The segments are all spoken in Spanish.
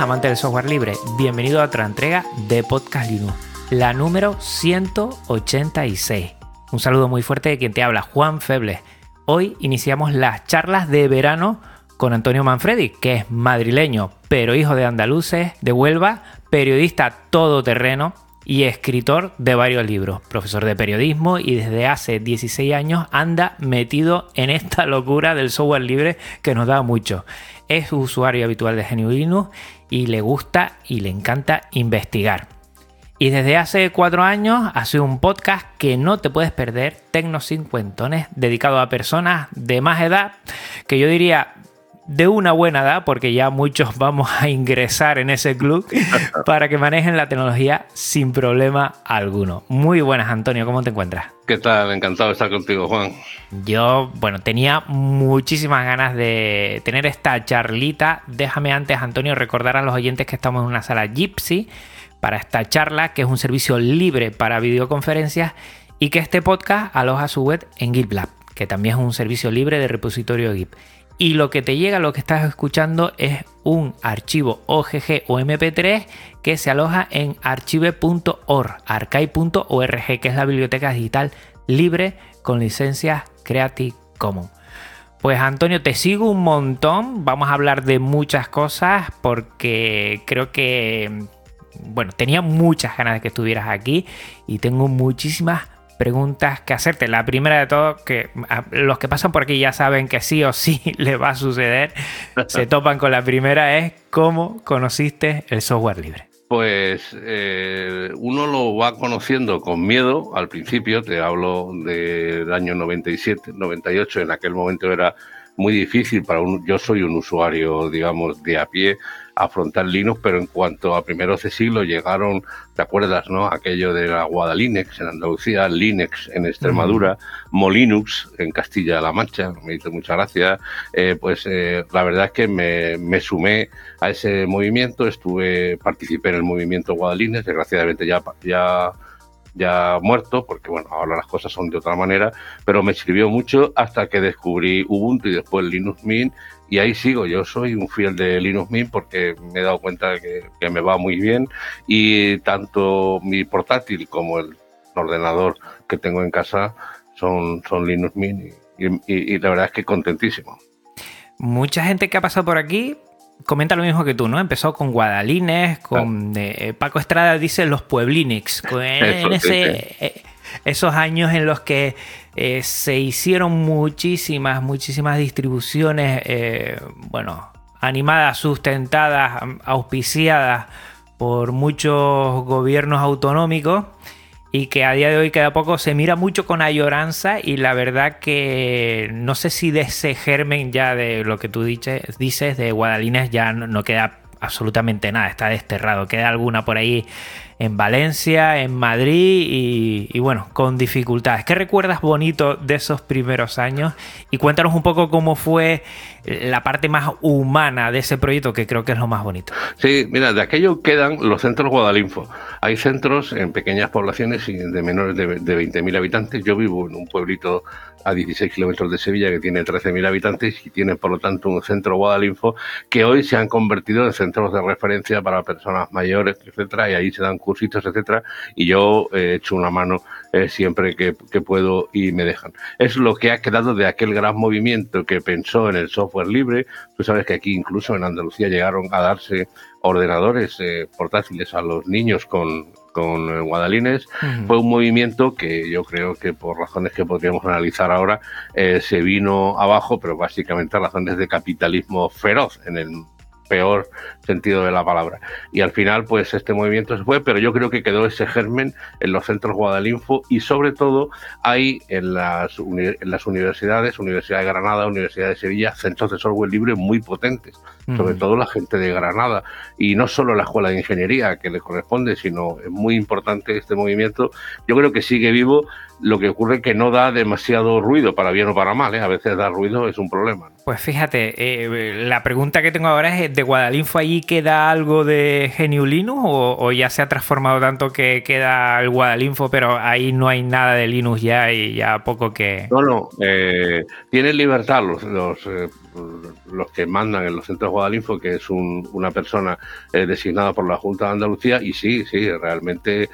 Amantes del software libre, bienvenido a otra entrega de Podcast Linux, la número 186. Un saludo muy fuerte de quien te habla, Juan Febles. Hoy iniciamos las charlas de verano con Antonio Manfredi, que es madrileño, pero hijo de andaluces, de Huelva, periodista todoterreno y escritor de varios libros, profesor de periodismo y desde hace 16 años anda metido en esta locura del software libre que nos da mucho es usuario habitual de GNU y le gusta y le encanta investigar. Y desde hace cuatro años hace un podcast que no te puedes perder, Tecno Cincuentones, dedicado a personas de más edad, que yo diría de una buena edad, porque ya muchos vamos a ingresar en ese club, para que manejen la tecnología sin problema alguno. Muy buenas, Antonio, ¿cómo te encuentras? ¿Qué tal? Encantado de estar contigo, Juan. Yo, bueno, tenía muchísimas ganas de tener esta charlita. Déjame antes, Antonio, recordar a los oyentes que estamos en una sala Gypsy para esta charla, que es un servicio libre para videoconferencias y que este podcast aloja su web en GitLab, que también es un servicio libre de repositorio Git y lo que te llega, lo que estás escuchando es un archivo OGG o MP3 que se aloja en archive.org, archive.org, que es la biblioteca digital libre con licencias Creative Commons. Pues Antonio, te sigo un montón, vamos a hablar de muchas cosas porque creo que, bueno, tenía muchas ganas de que estuvieras aquí y tengo muchísimas preguntas que hacerte. La primera de todo, que los que pasan por aquí ya saben que sí o sí le va a suceder, se topan con la primera, es cómo conociste el software libre. Pues eh, uno lo va conociendo con miedo al principio, te hablo del año 97, 98, en aquel momento era muy difícil para un, yo soy un usuario, digamos, de a pie, afrontar Linux, pero en cuanto a primeros de siglo llegaron, ¿te acuerdas, no? Aquello de la Guadalinux en Andalucía, Linux en Extremadura, Molinux en Castilla-La Mancha, me hizo mucha gracia. Eh, pues eh, la verdad es que me, me, sumé a ese movimiento, estuve, participé en el movimiento Guadalinux, desgraciadamente ya, ya ya muerto, porque bueno, ahora las cosas son de otra manera, pero me sirvió mucho hasta que descubrí Ubuntu y después Linux Mint y ahí sigo, yo soy un fiel de Linux Mint porque me he dado cuenta que, que me va muy bien. Y tanto mi portátil como el ordenador que tengo en casa son, son Linux Mint y, y, y la verdad es que contentísimo. Mucha gente que ha pasado por aquí comenta lo mismo que tú, ¿no? Empezó con Guadalines, con eh, Paco Estrada dice los Pueblinix, en ese, eh, esos años en los que eh, se hicieron muchísimas, muchísimas distribuciones, bueno, animadas, sustentadas, auspiciadas por muchos gobiernos autonómicos y que a día de hoy queda poco. Se mira mucho con ayoranza y la verdad que no sé si de ese germen ya de lo que tú dices, dices de Guadalines ya no, queda absolutamente nada, está desterrado, queda alguna por ahí en Valencia, en Madrid y, y, bueno, con dificultades. ¿Qué recuerdas bonito de esos primeros años? Y cuéntanos un poco cómo fue la parte más humana de ese proyecto, que creo que es lo más bonito. Sí, mira, de aquello quedan los centros Guadalinfo. Hay centros en pequeñas poblaciones de menores de, de 20.000 habitantes. Yo vivo en un pueblito a 16 kilómetros de Sevilla que tiene 13.000 habitantes y tiene por lo tanto un centro Guadalinfo que hoy se han convertido en centros de referencia para personas mayores, etcétera, y ahí se dan cursitos, etcétera, y yo he hecho una mano eh, siempre que, que, puedo y me dejan. Es lo que ha quedado de aquel gran movimiento que pensó en el software libre. Tú sabes que aquí incluso en Andalucía llegaron a darse ordenadores eh, portátiles a los niños con, con eh, Guadalines. Uh -huh. Fue un movimiento que yo creo que por razones que podríamos analizar ahora eh, se vino abajo, pero básicamente razones de capitalismo feroz en el peor sentido de la palabra. Y al final, pues este movimiento se fue, pero yo creo que quedó ese germen en los centros Guadalinfo y sobre todo hay en las, uni en las universidades, Universidad de Granada, Universidad de Sevilla, centros de software libre muy potentes. sobre todo la gente de Granada, y no solo la Escuela de Ingeniería que le corresponde, sino es muy importante este movimiento. Yo creo que sigue vivo lo que ocurre es que no da demasiado ruido, para bien o para mal, ¿eh? a veces dar ruido es un problema. Pues fíjate, eh, la pregunta que tengo ahora es, ¿de Guadalinfo allí queda algo de Genio Linux o, ya se ha transformado tanto que queda el Guadalinfo, pero ahí no hay nada de Linux ya y ya poco que... No, no, eh, tienen libertad los, los, los, que mandan en los centros de Guadalinfo, que es una persona designada por la Junta de Andalucía, y sí, sí, realmente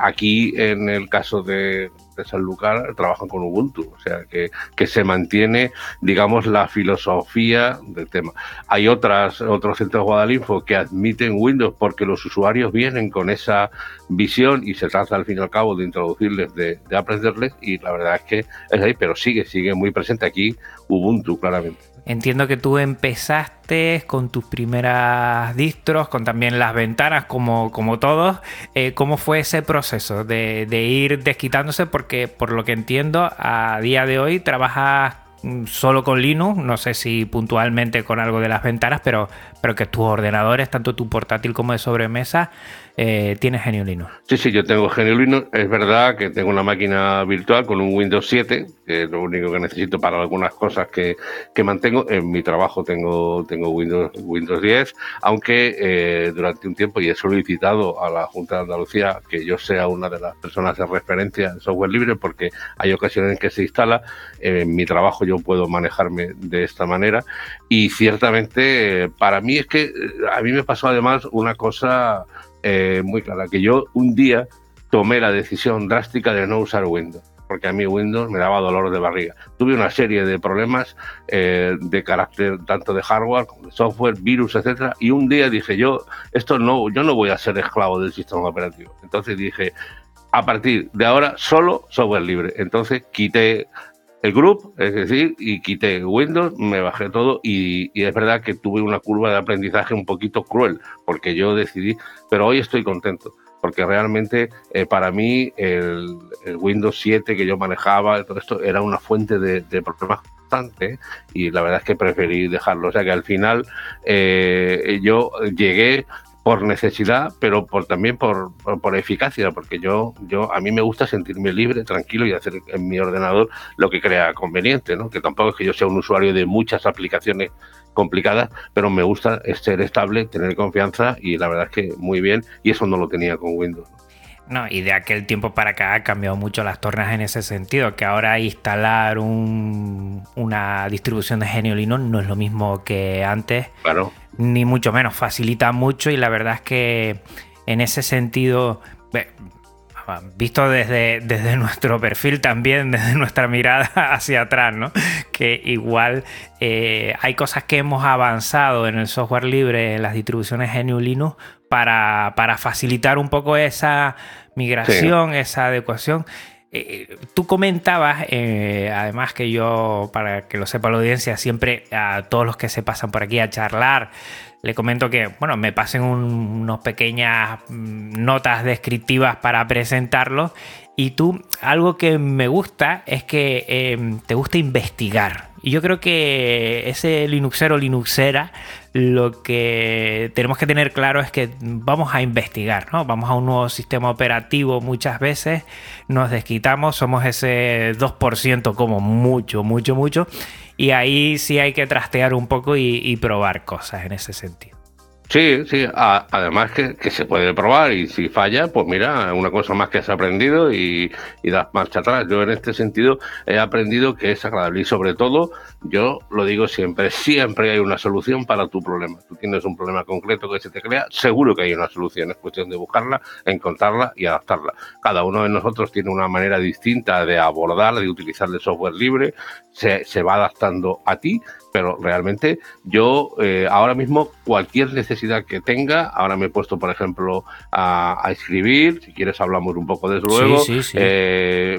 aquí en el caso de de Sanlúcar trabajan con Ubuntu, o sea que, que, se mantiene, digamos, la filosofía del tema. Hay otras, otros centros Guadalinfo que admiten Windows porque los usuarios vienen con esa visión y se trata al fin y al cabo de introducirles, de, de aprenderles y la verdad es que es ahí, pero sigue, sigue muy presente aquí Ubuntu, claramente. Entiendo que tú empezaste con tus primeras distros, con también las ventanas, como, como todos. Eh, ¿Cómo fue ese proceso de, de, ir desquitándose? Porque por lo que entiendo, a día de hoy trabajas mm, solo con Linux, no sé si puntualmente con algo de las ventanas, pero, pero que tus ordenadores, tanto tu portátil como de sobremesa, eh, tienes Genio Linux. Sí, sí, yo tengo Genio Linux. Es verdad que tengo una máquina virtual con un Windows 7, que es lo único que necesito para algunas cosas que, mantengo. En mi trabajo tengo, tengo Windows, Windows 10, aunque eh, durante un tiempo y he solicitado a la Junta de Andalucía que yo sea una de las personas de referencia en software libre, porque hay ocasiones en que se instala. En mi trabajo yo puedo manejarme de esta manera. Y ciertamente, para mí es que eh, a mí me pasó además una cosa eh, muy clara, que yo un día tomé la decisión drástica de no usar Windows, porque a mí Windows me daba dolor de barriga. Tuve una serie de problemas eh, de carácter tanto de hardware como de software, virus, etcétera, y un día dije yo, esto no, yo no voy a ser esclavo del sistema operativo. Entonces dije, a partir de ahora solo software libre. Entonces quité el group, es decir, y quité Windows, me bajé todo y, es verdad que tuve una curva de aprendizaje un poquito cruel, porque yo decidí, pero hoy estoy contento, porque realmente eh, para mí el, Windows 7 que yo manejaba, todo esto era una fuente de, problemas constante y la verdad es que preferí dejarlo. O sea que al final eh, yo llegué por necesidad, pero por también por, por, eficacia, porque yo, yo a mí me gusta sentirme libre, tranquilo y hacer en mi ordenador lo que crea conveniente, ¿no? Que tampoco es que yo sea un usuario de muchas aplicaciones complicadas, pero me gusta ser estable, tener confianza y la verdad es que muy bien y eso no lo tenía con Windows. No, y de aquel tiempo para acá ha cambiado mucho las tornas en ese sentido, que ahora instalar un, una distribución de Genio Linux no es lo mismo que antes. Claro ni mucho menos, facilita mucho y la verdad es que en ese sentido, visto desde, desde nuestro perfil también, desde nuestra mirada hacia atrás, ¿no? que igual eh, hay cosas que hemos avanzado en el software libre, en las distribuciones GNU Linux, para, para facilitar un poco esa migración, esa adecuación. Eh, tú comentabas, eh, además que yo, para que lo sepa la audiencia, siempre a todos los que se pasan por aquí a charlar, le comento que, bueno, me pasen unas pequeñas mm, notas descriptivas para presentarlo. Y tú, algo que me gusta es que em, te gusta investigar. Y yo creo que ese Linuxero, Linuxera, lo que tenemos que tener claro es que vamos a investigar, ¿no? Vamos a un nuevo sistema operativo muchas veces, nos desquitamos, somos ese 2% como mucho, mucho, mucho, y ahí sí hay que trastear un poco y, probar cosas en ese sentido. Sí, sí, además que, se puede probar y si falla, pues mira, una cosa más que has aprendido y, y das marcha atrás. Yo en este sentido he aprendido que es agradable y sobre todo, yo lo digo siempre, siempre hay una solución para tu problema. Tú tienes un problema concreto que se te crea, seguro que hay una solución, es cuestión de buscarla, encontrarla y adaptarla. Cada uno de nosotros tiene una manera distinta de abordar, de utilizar el software libre, se, se va adaptando a ti pero realmente yo eh, ahora mismo cualquier necesidad que tenga, ahora me he puesto, por ejemplo, a, escribir, si quieres hablamos un poco de eso luego, eh,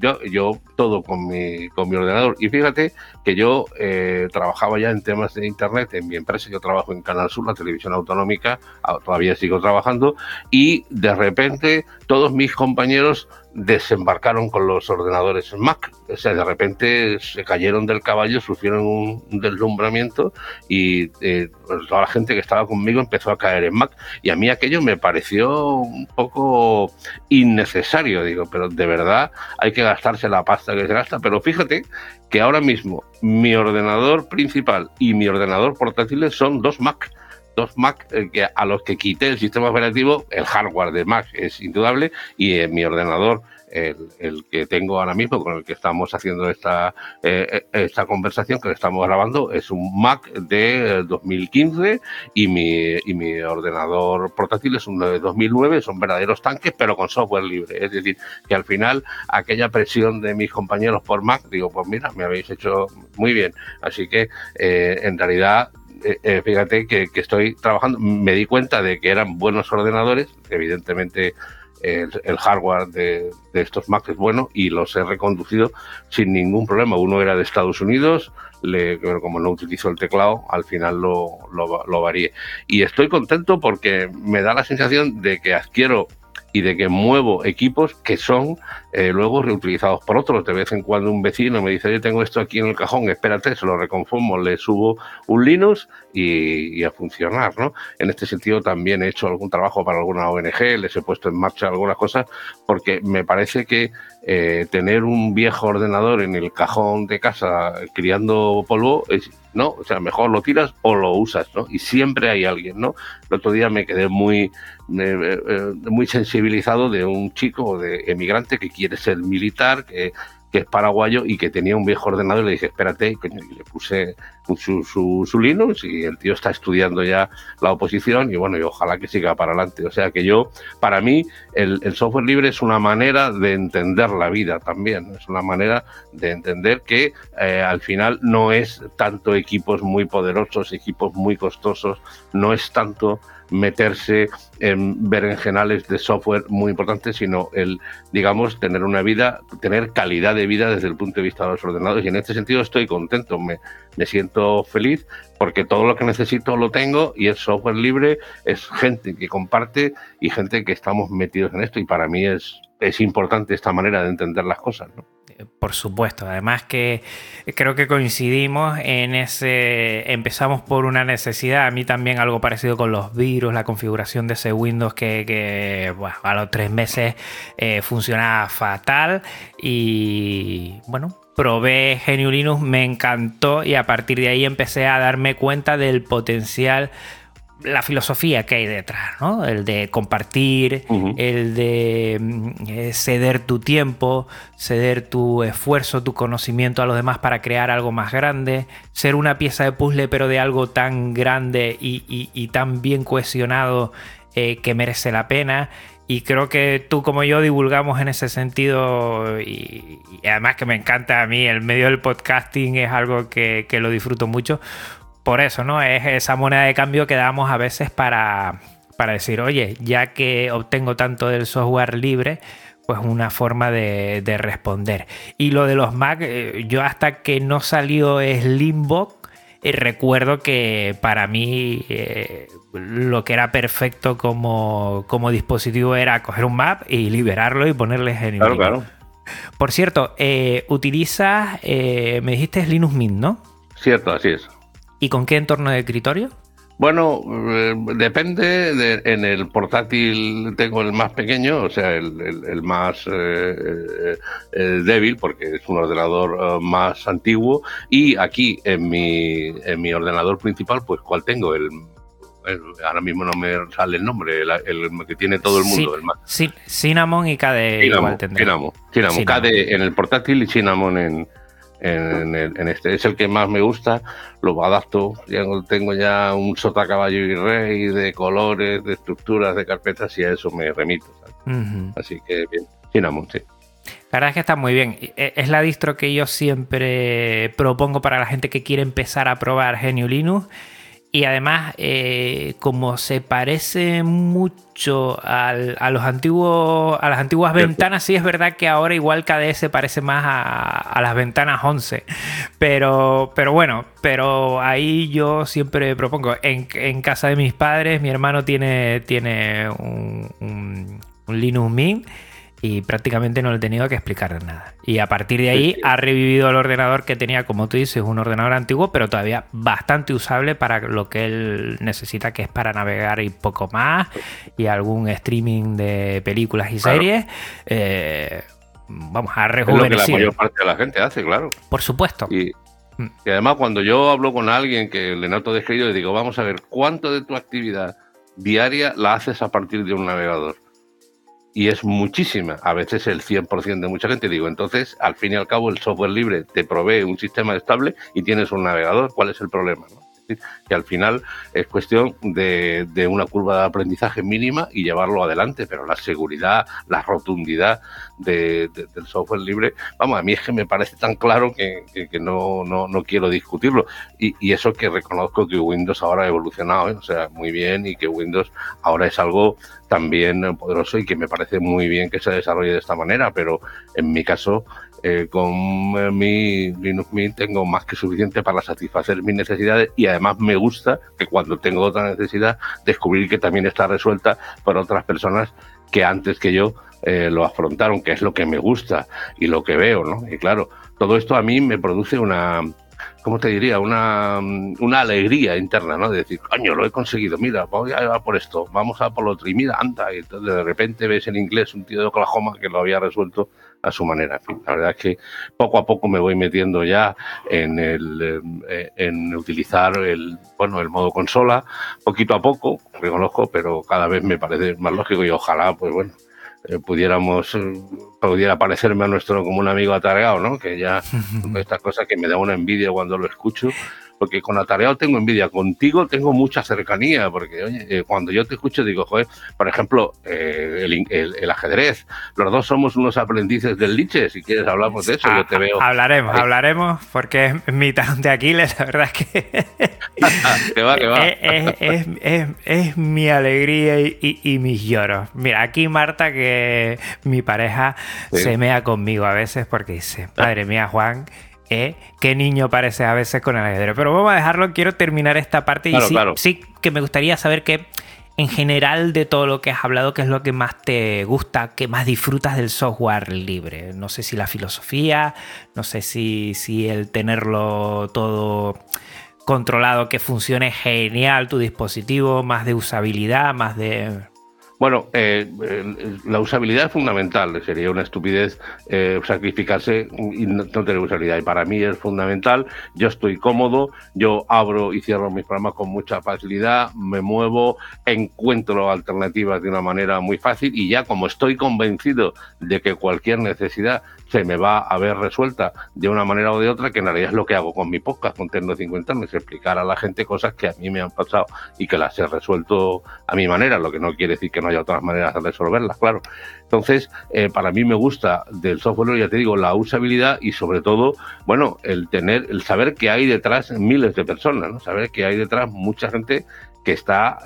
yo, yo todo con mi, con mi ordenador. Y fíjate que yo eh, trabajaba ya en temas de Internet en mi empresa, yo trabajo en Canal Sur, la televisión autonómica, ah, todavía sigo trabajando, y de repente todos mis compañeros desembarcaron con los ordenadores Mac. O sea, de repente se cayeron del caballo, sufrieron un, deslumbramiento y eh, pues, toda la gente que estaba conmigo empezó a caer en Mac. Y a mí aquello me pareció un poco innecesario, digo, pero de verdad hay que gastarse la pasta que se gasta. Pero fíjate que ahora mismo mi ordenador principal y mi ordenador portátil son dos Mac dos Mac eh, a los que quité el sistema operativo, el hardware de Mac es indudable y en mi ordenador el, que tengo ahora mismo, con el que estamos haciendo esta, eh, esta conversación, que estamos grabando, es un Mac de 2015 y mi, y mi ordenador portátil es uno de 2009, son verdaderos tanques, pero con software libre. Es decir, que al final aquella presión de mis compañeros por Mac, digo, pues mira, me habéis hecho muy bien. Así que eh, en realidad eh, eh, fíjate que, estoy trabajando, me di cuenta de que eran buenos ordenadores, evidentemente el, hardware de, estos Macs es bueno y los he reconducido sin ningún problema. Uno era de Estados Unidos, le, como no utilizo el teclado, al final lo, lo, lo varié. Y estoy contento porque me da la sensación de que adquiero y de que muevo equipos que son eh, luego reutilizados por otros. De vez en cuando un vecino me dice, yo tengo esto aquí en el cajón, espérate, se lo reconformo, le subo un Linux y, a funcionar. ¿no? En este sentido también he hecho algún trabajo para alguna ONG, les he puesto en marcha algunas cosas, porque me parece que eh, tener un viejo ordenador en el cajón de casa criando polvo es ¿no? O sea, mejor lo tiras o lo usas, ¿no? Y siempre hay alguien, ¿no? El otro día me quedé muy, eh, muy sensibilizado de un chico de emigrante que quiere ser militar, que que es paraguayo y que tenía un viejo ordenador y le dije, espérate, y le puse su, su, su, Linux y el tío está estudiando ya la oposición y bueno, y ojalá que siga para adelante. O sea que yo, para mí, el, software libre es una manera de entender la vida también, es una manera de entender que eh, al final no es tanto equipos muy poderosos, equipos muy costosos, no es tanto meterse en berenjenales de software muy importantes, sino el, digamos, tener una vida, tener calidad de vida desde el punto de vista de los ordenadores. Y en este sentido estoy contento, me, me siento feliz porque todo lo que necesito lo tengo y es software libre, es gente que comparte y gente que estamos metidos en esto y para mí es, es importante esta manera de entender las cosas. ¿no? Por supuesto. Además que creo que coincidimos en ese... Empezamos por una necesidad. A mí también algo parecido con los virus, la configuración de ese Windows que, a los tres meses eh, funcionaba fatal. Y bueno, probé GNU Linux, me encantó y a partir de ahí empecé a darme cuenta del potencial la filosofía que hay detrás, ¿no? El de compartir, el de mm, eh, ceder tu tiempo, ceder tu esfuerzo, tu conocimiento a los demás para crear algo más grande, ser una pieza de puzzle pero de algo tan grande y, tan bien cohesionado eh, que merece la pena. Y creo que tú como yo divulgamos en ese sentido y, además que me encanta a mí, el medio del podcasting es algo que, que lo disfruto mucho por eso, ¿no? Es esa moneda de cambio que damos a veces para, para decir, oye, ya que obtengo tanto del software libre, pues una forma de, responder. Y lo de los Mac, eh, yo hasta que no salió Slimbox, eh, recuerdo que para mí eh, lo que era perfecto como, como, dispositivo era coger un Mac y liberarlo y ponerle en Claro, claro. Por cierto, utilizas, me dijiste Linux Mint, ¿no? Cierto, así es. ¿Y con qué entorno de escritorio? Bueno, eh, depende. en el portátil tengo el más pequeño, o sea, el, más eh, eh, débil, porque es un ordenador más antiguo. Y aquí, en mi, en mi ordenador principal, pues, ¿cuál tengo? El, ahora mismo no me sale el nombre, el, que tiene todo el mundo. el más. Cinnamon y KDE. Cinnamon, Cinnamon, Cinnamon, KDE en el portátil y Cinnamon en, en, este. Es el que más me gusta, lo adapto. Ya tengo ya un sota caballo y rey de colores, de estructuras, de carpetas y a eso me remito. Así que bien, Cinnamon, sí. La verdad es que está muy bien. E, es la distro que yo siempre propongo para la gente que quiere empezar a probar GNU Linux y además, eh, como se parece mucho a, los antiguos, a las antiguas ventanas, sí es verdad que ahora igual KDE se parece más a, las ventanas 11. Pero, pero bueno, pero ahí yo siempre propongo. En, casa de mis padres, mi hermano tiene, tiene un, un, Linux Mint y prácticamente no le he tenido que explicar nada. Y a partir de ahí ha revivido el ordenador que tenía, como tú dices, un ordenador antiguo, pero todavía bastante usable para lo que él necesita, que es para navegar y poco más, y algún streaming de películas y series. Eh, vamos, a rejuvenecido. Es lo que la mayor parte de la gente hace, claro. Por supuesto. Y, y además cuando yo hablo con alguien que le noto descrito, le digo, vamos a ver, ¿cuánto de tu actividad diaria la haces a partir de un navegador? Y es muchísima, a veces el 100% de mucha gente. Digo, entonces, al fin y al cabo, el software libre te provee un sistema estable y tienes un navegador. ¿Cuál es el problema? Que al final es cuestión de, una curva de aprendizaje mínima y llevarlo adelante, pero la seguridad, la rotundidad del software libre, vamos, a mí es que me parece tan claro que, no, no, quiero discutirlo. Y, eso que reconozco que Windows ahora ha evolucionado, ¿eh? o sea, muy bien, y que Windows ahora es algo también poderoso y que me parece muy bien que se desarrolle de esta manera, pero en mi caso eh, con eh, mi Linux Mint tengo más que suficiente para satisfacer mis necesidades y además me gusta que cuando tengo otra necesidad descubrir que también está resuelta por otras personas que antes que yo eh, lo afrontaron, que es lo que me gusta y lo que veo, ¿no? Y claro, todo esto a mí me produce una, ¿cómo te diría? Una, una alegría interna, ¿no? De decir, coño, lo he conseguido, mira, voy a por esto, vamos a por lo otro, y mira, anda, y entonces de repente ves en inglés un tío de Oklahoma que lo había resuelto a su manera. En fin, la verdad es que poco a poco me voy metiendo ya en el eh, en utilizar el bueno el modo consola, poquito a poco, reconozco, pero cada vez me parece más lógico y ojalá, pues bueno, eh, pudiéramos eh, pudiera parecerme a nuestro como un amigo atareado, ¿no? Que ya estas cosas que me da una envidia cuando lo escucho porque con Atareado tengo envidia, contigo tengo mucha cercanía, porque oye, eh, cuando yo te escucho digo, joder, por ejemplo, eh, el, ajedrez, los dos somos unos aprendices del liche, si quieres hablamos de eso, yo te veo. Hablaremos, hablaremos, porque es mi talón de Aquiles, la verdad es que... que va, que va. Es, mi alegría y, mis lloros. Mira, aquí Marta, que mi pareja se mea conmigo a veces porque dice, madre mía, Juan, ¿eh? qué niño parece a veces con el ajedrez. Pero vamos a dejarlo, quiero terminar esta parte y sí, sí que me gustaría saber que en general de todo lo que has hablado, qué es lo que más te gusta, qué más disfrutas del software libre. No sé si la filosofía, no sé si, si el tenerlo todo controlado, que funcione genial tu dispositivo, más de usabilidad, más de... Bueno, eh, la usabilidad es fundamental. Sería una estupidez eh, sacrificarse y no, tener usabilidad. Y para mí es fundamental. Yo estoy cómodo, yo abro y cierro mis programas con mucha facilidad, me muevo, encuentro alternativas de una manera muy fácil y ya como estoy convencido de que cualquier necesidad se me va a ver resuelta de una manera o de otra, que en realidad es lo que hago con mi podcast, con Tecno 50 años, explicar a la gente cosas que a mí me han pasado y que las he resuelto a mi manera, lo que no quiere decir que no haya otras maneras de resolverlas, claro. Entonces, eh, para mí me gusta del software, ya te digo, la usabilidad y sobre todo, bueno, el tener, el saber que hay detrás miles de personas, ¿no? Saber que hay detrás mucha gente que está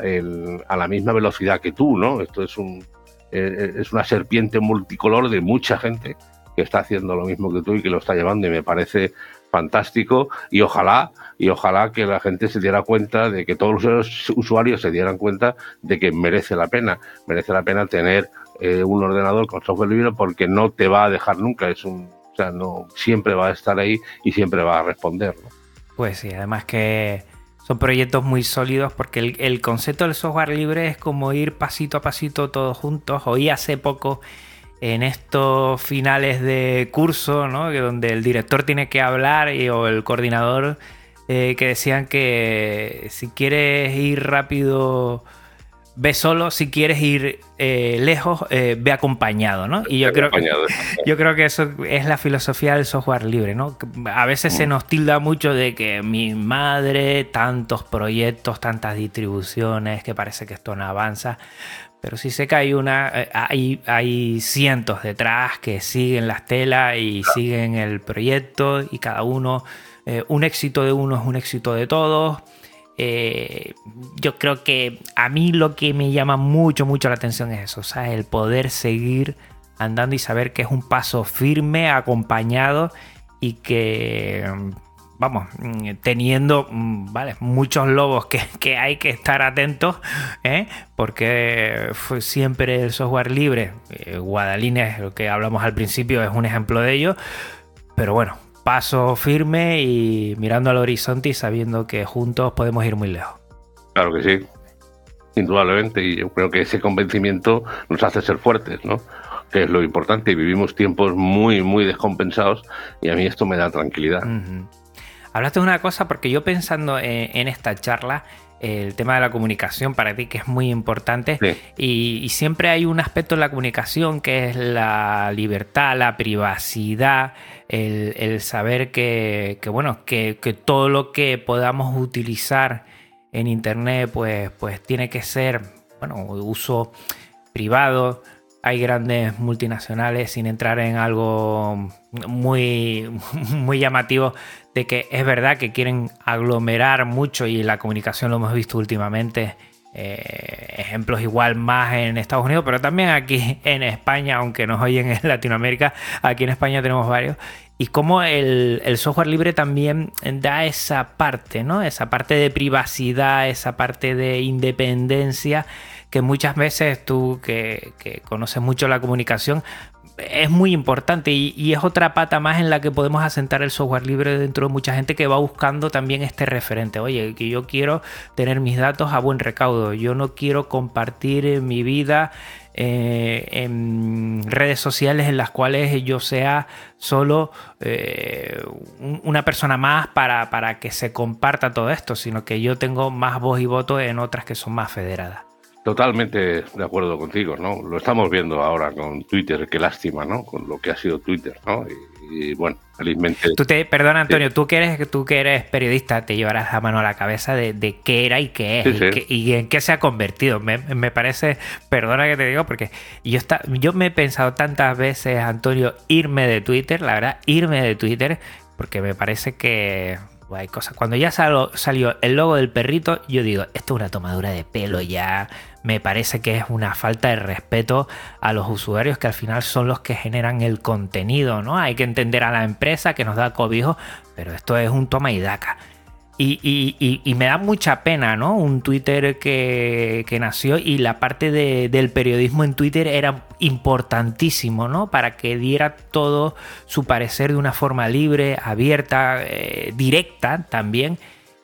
a la misma velocidad que tú, ¿no? Esto es un, eh, es una serpiente multicolor de mucha gente que está haciendo lo mismo que tú y que lo está llevando y me parece fantástico y ojalá y ojalá que la gente se diera cuenta de que todos los usuarios se dieran cuenta de que merece la pena. Merece la pena tener eh, un ordenador con software libre porque no te va a dejar nunca es un o sea no siempre va a estar ahí y siempre va a responder pues sí además que son proyectos muy sólidos porque el, el concepto del software libre es como ir pasito a pasito todos juntos oí hace poco en estos finales de curso, ¿no? Que donde el director tiene que hablar y, o el coordinador eh, que decían que si quieres ir rápido, ve solo, si quieres ir eh, lejos, eh, ve acompañado, ¿no? Y yo creo, yo creo que eso es la filosofía del software libre, ¿no? A veces se nos tilda mucho de que mi madre, tantos proyectos, tantas distribuciones, que parece que esto no avanza. Pero si sé que hay una, eh, hay, hay cientos detrás que siguen las telas y siguen el proyecto y cada uno, eh, un éxito de uno es un éxito de todos. Eh, yo creo que a mí lo que me llama mucho, mucho la atención es eso, sea, el poder seguir andando y saber que es un paso firme, acompañado y que vamos, mm, teniendo, mm, vale, muchos lobos que, hay que estar atentos, ¿eh? porque fue siempre el software libre, eh, Guadalines, lo que hablamos al principio, es un ejemplo de ello, pero bueno, paso firme y mirando al horizonte y sabiendo que juntos podemos ir muy lejos. Claro que sí, indudablemente, y yo creo que ese convencimiento nos hace ser fuertes, ¿no? Que es lo importante, y vivimos tiempos muy, muy descompensados, y a mí esto me da tranquilidad. Hablaste de una cosa, porque yo pensando en, esta charla, el tema de la comunicación para ti que es muy importante y, siempre hay un aspecto en la comunicación que es la libertad, la privacidad, el, saber que, bueno, que, que, todo lo que podamos utilizar en internet pues, pues tiene que ser, bueno, uso privado. Hay grandes multinacionales, sin entrar en algo muy, muy llamativo, de que es verdad que quieren aglomerar mucho y la comunicación lo hemos visto últimamente. Eh, ejemplos igual más en Estados Unidos, pero también aquí en España, aunque nos oyen en Latinoamérica, aquí en España tenemos varios y cómo el, software libre también da esa parte, ¿no? Esa parte de privacidad, esa parte de independencia que muchas veces tú que, conoces mucho la comunicación es muy importante y, es otra pata más en la que podemos asentar el software libre dentro de mucha gente que va buscando también este referente. Oye, que yo quiero tener mis datos a buen recaudo, yo no quiero compartir mi vida eh, en redes sociales en las cuales yo sea solo eh, una persona más para, para que se comparta todo esto, sino que yo tengo más voz y voto en otras que son más federadas. Totalmente de acuerdo contigo, ¿no? Lo estamos viendo ahora con Twitter, qué lástima, ¿no? Con lo que ha sido Twitter, ¿no? Y, bueno, felizmente. Tú te, perdona, Antonio, tú que eres, tú que eres periodista, te llevarás la mano a la cabeza de, qué era y qué es y, en qué se ha convertido. Me, parece, perdona que te digo, porque yo está, yo me he pensado tantas veces, Antonio, irme de Twitter, la verdad, irme de Twitter, porque me parece que hay cosas. Cuando ya salió el logo del perrito, yo digo, esto es una tomadura de pelo ya me parece que es una falta de respeto a los usuarios que al final son los que generan el contenido, ¿no? Hay que entender a la empresa que nos da cobijo, pero esto es un toma y daca. Y, me da mucha pena, ¿no? Un Twitter que, nació y la parte del periodismo en Twitter era importantísimo, ¿no? Para que diera todo su parecer de una forma libre, abierta, eh, directa también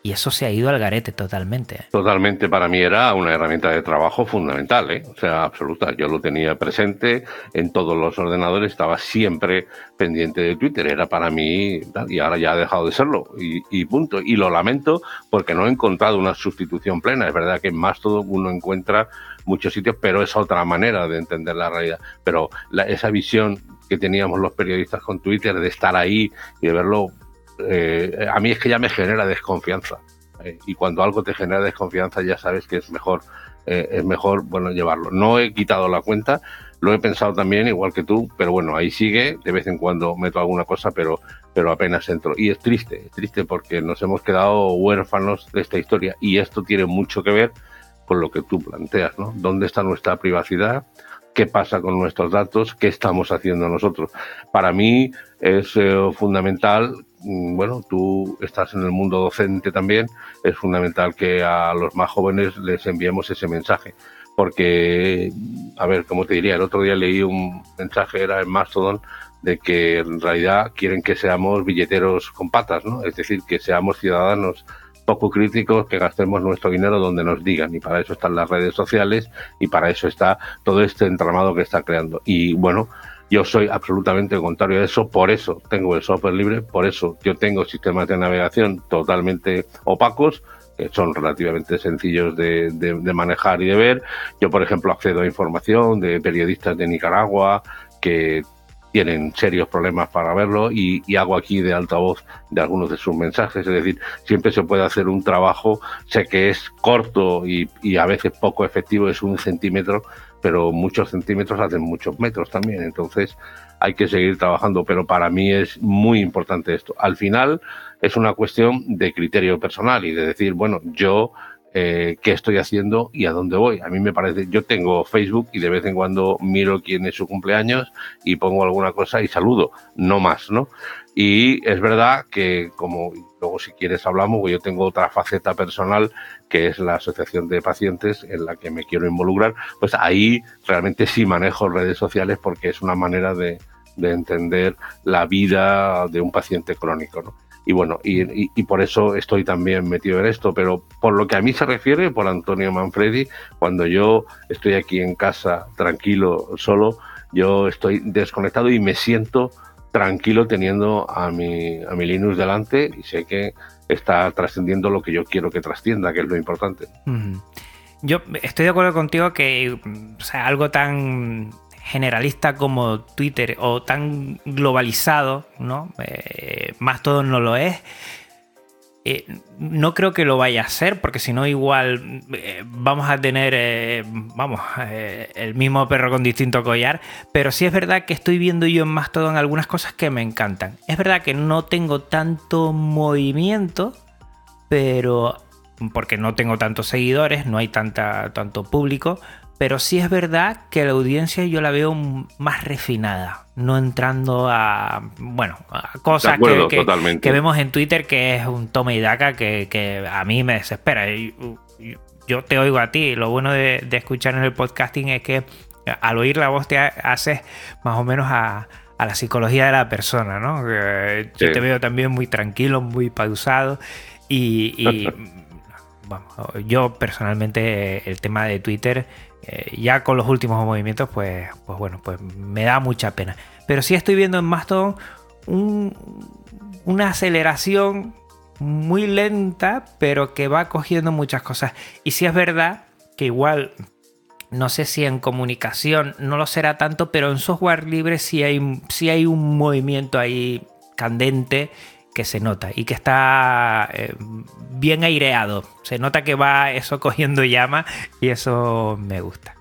y eso se ha ido al garete totalmente. Totalmente, para mí era una herramienta de trabajo fundamental, ¿eh? o sea, absoluta. Yo lo tenía presente en todos los ordenadores, estaba siempre pendiente de Twitter, era para mí, y ahora ya ha dejado de serlo, y, punto. Y lo lamento porque no he encontrado una sustitución plena. Es verdad que más todo uno encuentra muchos sitios, pero es otra manera de entender la realidad. Pero esa visión que teníamos los periodistas con Twitter de estar ahí y de verlo eh, a mí es que ya me genera desconfianza. Eh, y cuando algo te genera desconfianza ya sabes que es mejor, eh, es mejor bueno, llevarlo. No he quitado la cuenta, lo he pensado también, igual que tú, pero bueno, ahí sigue, de vez en cuando meto alguna cosa, pero, pero apenas entro. Y es triste, es triste porque nos hemos quedado huérfanos de esta historia y esto tiene mucho que ver con lo que tú planteas, ¿no? ¿Dónde está nuestra privacidad? qué pasa con nuestros datos, qué estamos haciendo nosotros. Para mí es fundamental bueno, tú estás en el mundo docente también, es fundamental que a los más jóvenes les enviemos ese mensaje. Porque, a ver, como te diría, el otro día leí un mensaje, era en Mastodon, de que en realidad quieren que seamos billeteros con patas, ¿no? Es decir, que seamos ciudadanos poco críticos, que gastemos nuestro dinero donde nos digan. Y para eso están las redes sociales y para eso está todo este entramado que está creando. Y bueno, yo soy absolutamente contrario a eso, por eso tengo el software libre, por eso yo tengo sistemas de navegación totalmente opacos, que son relativamente sencillos de, manejar y de ver. Yo, por ejemplo, accedo a información de periodistas de Nicaragua que tienen serios problemas para verlo y, hago aquí de altavoz de algunos de sus mensajes. Es decir, siempre se puede hacer un trabajo, sé que es corto y, y a veces poco efectivo, es un centímetro, pero muchos centímetros hacen muchos metros también, entonces hay que seguir trabajando, pero para mí es muy importante esto. Al final es una cuestión de criterio personal y de decir, bueno, yo eh, qué estoy haciendo y a dónde voy. A mí me parece, yo tengo Facebook y de vez en cuando miro quién es su cumpleaños y pongo alguna cosa y saludo, no más, ¿no? Y es verdad que, como luego si quieres hablamos, yo tengo otra faceta personal que es la asociación de pacientes en la que me quiero involucrar, pues ahí realmente sí manejo redes sociales porque es una manera de, de entender la vida de un paciente crónico, ¿no? Y bueno, y, por eso estoy también metido en esto, pero por lo que a mí se refiere, por Antonio Manfredi, cuando yo estoy aquí en casa tranquilo, solo, yo estoy desconectado y me siento tranquilo teniendo a mi, a mi Linux delante y sé que está trascendiendo lo que yo quiero que trascienda, que es lo importante. Yo estoy de acuerdo contigo que sea, algo tan generalista como Twitter o tan globalizado, ¿no? Eh, más todo no lo es. Eh, no creo que lo vaya a hacer, porque si no, igual eh, vamos a tener, vamos, el mismo perro con distinto collar. Pero sí es verdad que estoy viendo yo en Mastodon algunas cosas que me encantan. Es verdad que no tengo tanto movimiento, pero porque no tengo tantos seguidores, no hay tanta, tanto público, pero sí es verdad que la audiencia yo la veo más refinada, no entrando a, bueno, a cosas que, vemos en Twitter que es un toma y daca que, a mí me desespera. Yo, te oigo a ti, lo bueno de, escuchar en el podcasting es que al oír la voz te haces más o menos a, la psicología de la persona, ¿no? Yo te veo también muy tranquilo, muy pausado y, yo personalmente el tema de Twitter eh, ya con los últimos movimientos, pues, pues bueno, pues me da mucha pena. Pero sí estoy viendo en Mastodon una aceleración muy lenta, pero que va cogiendo muchas cosas. Y sí es verdad que igual, no sé si en comunicación no lo será tanto, pero en software libre sí hay, sí hay un movimiento ahí candente que se nota y que está eh, bien aireado. Se nota que va eso cogiendo llama y eso me gusta.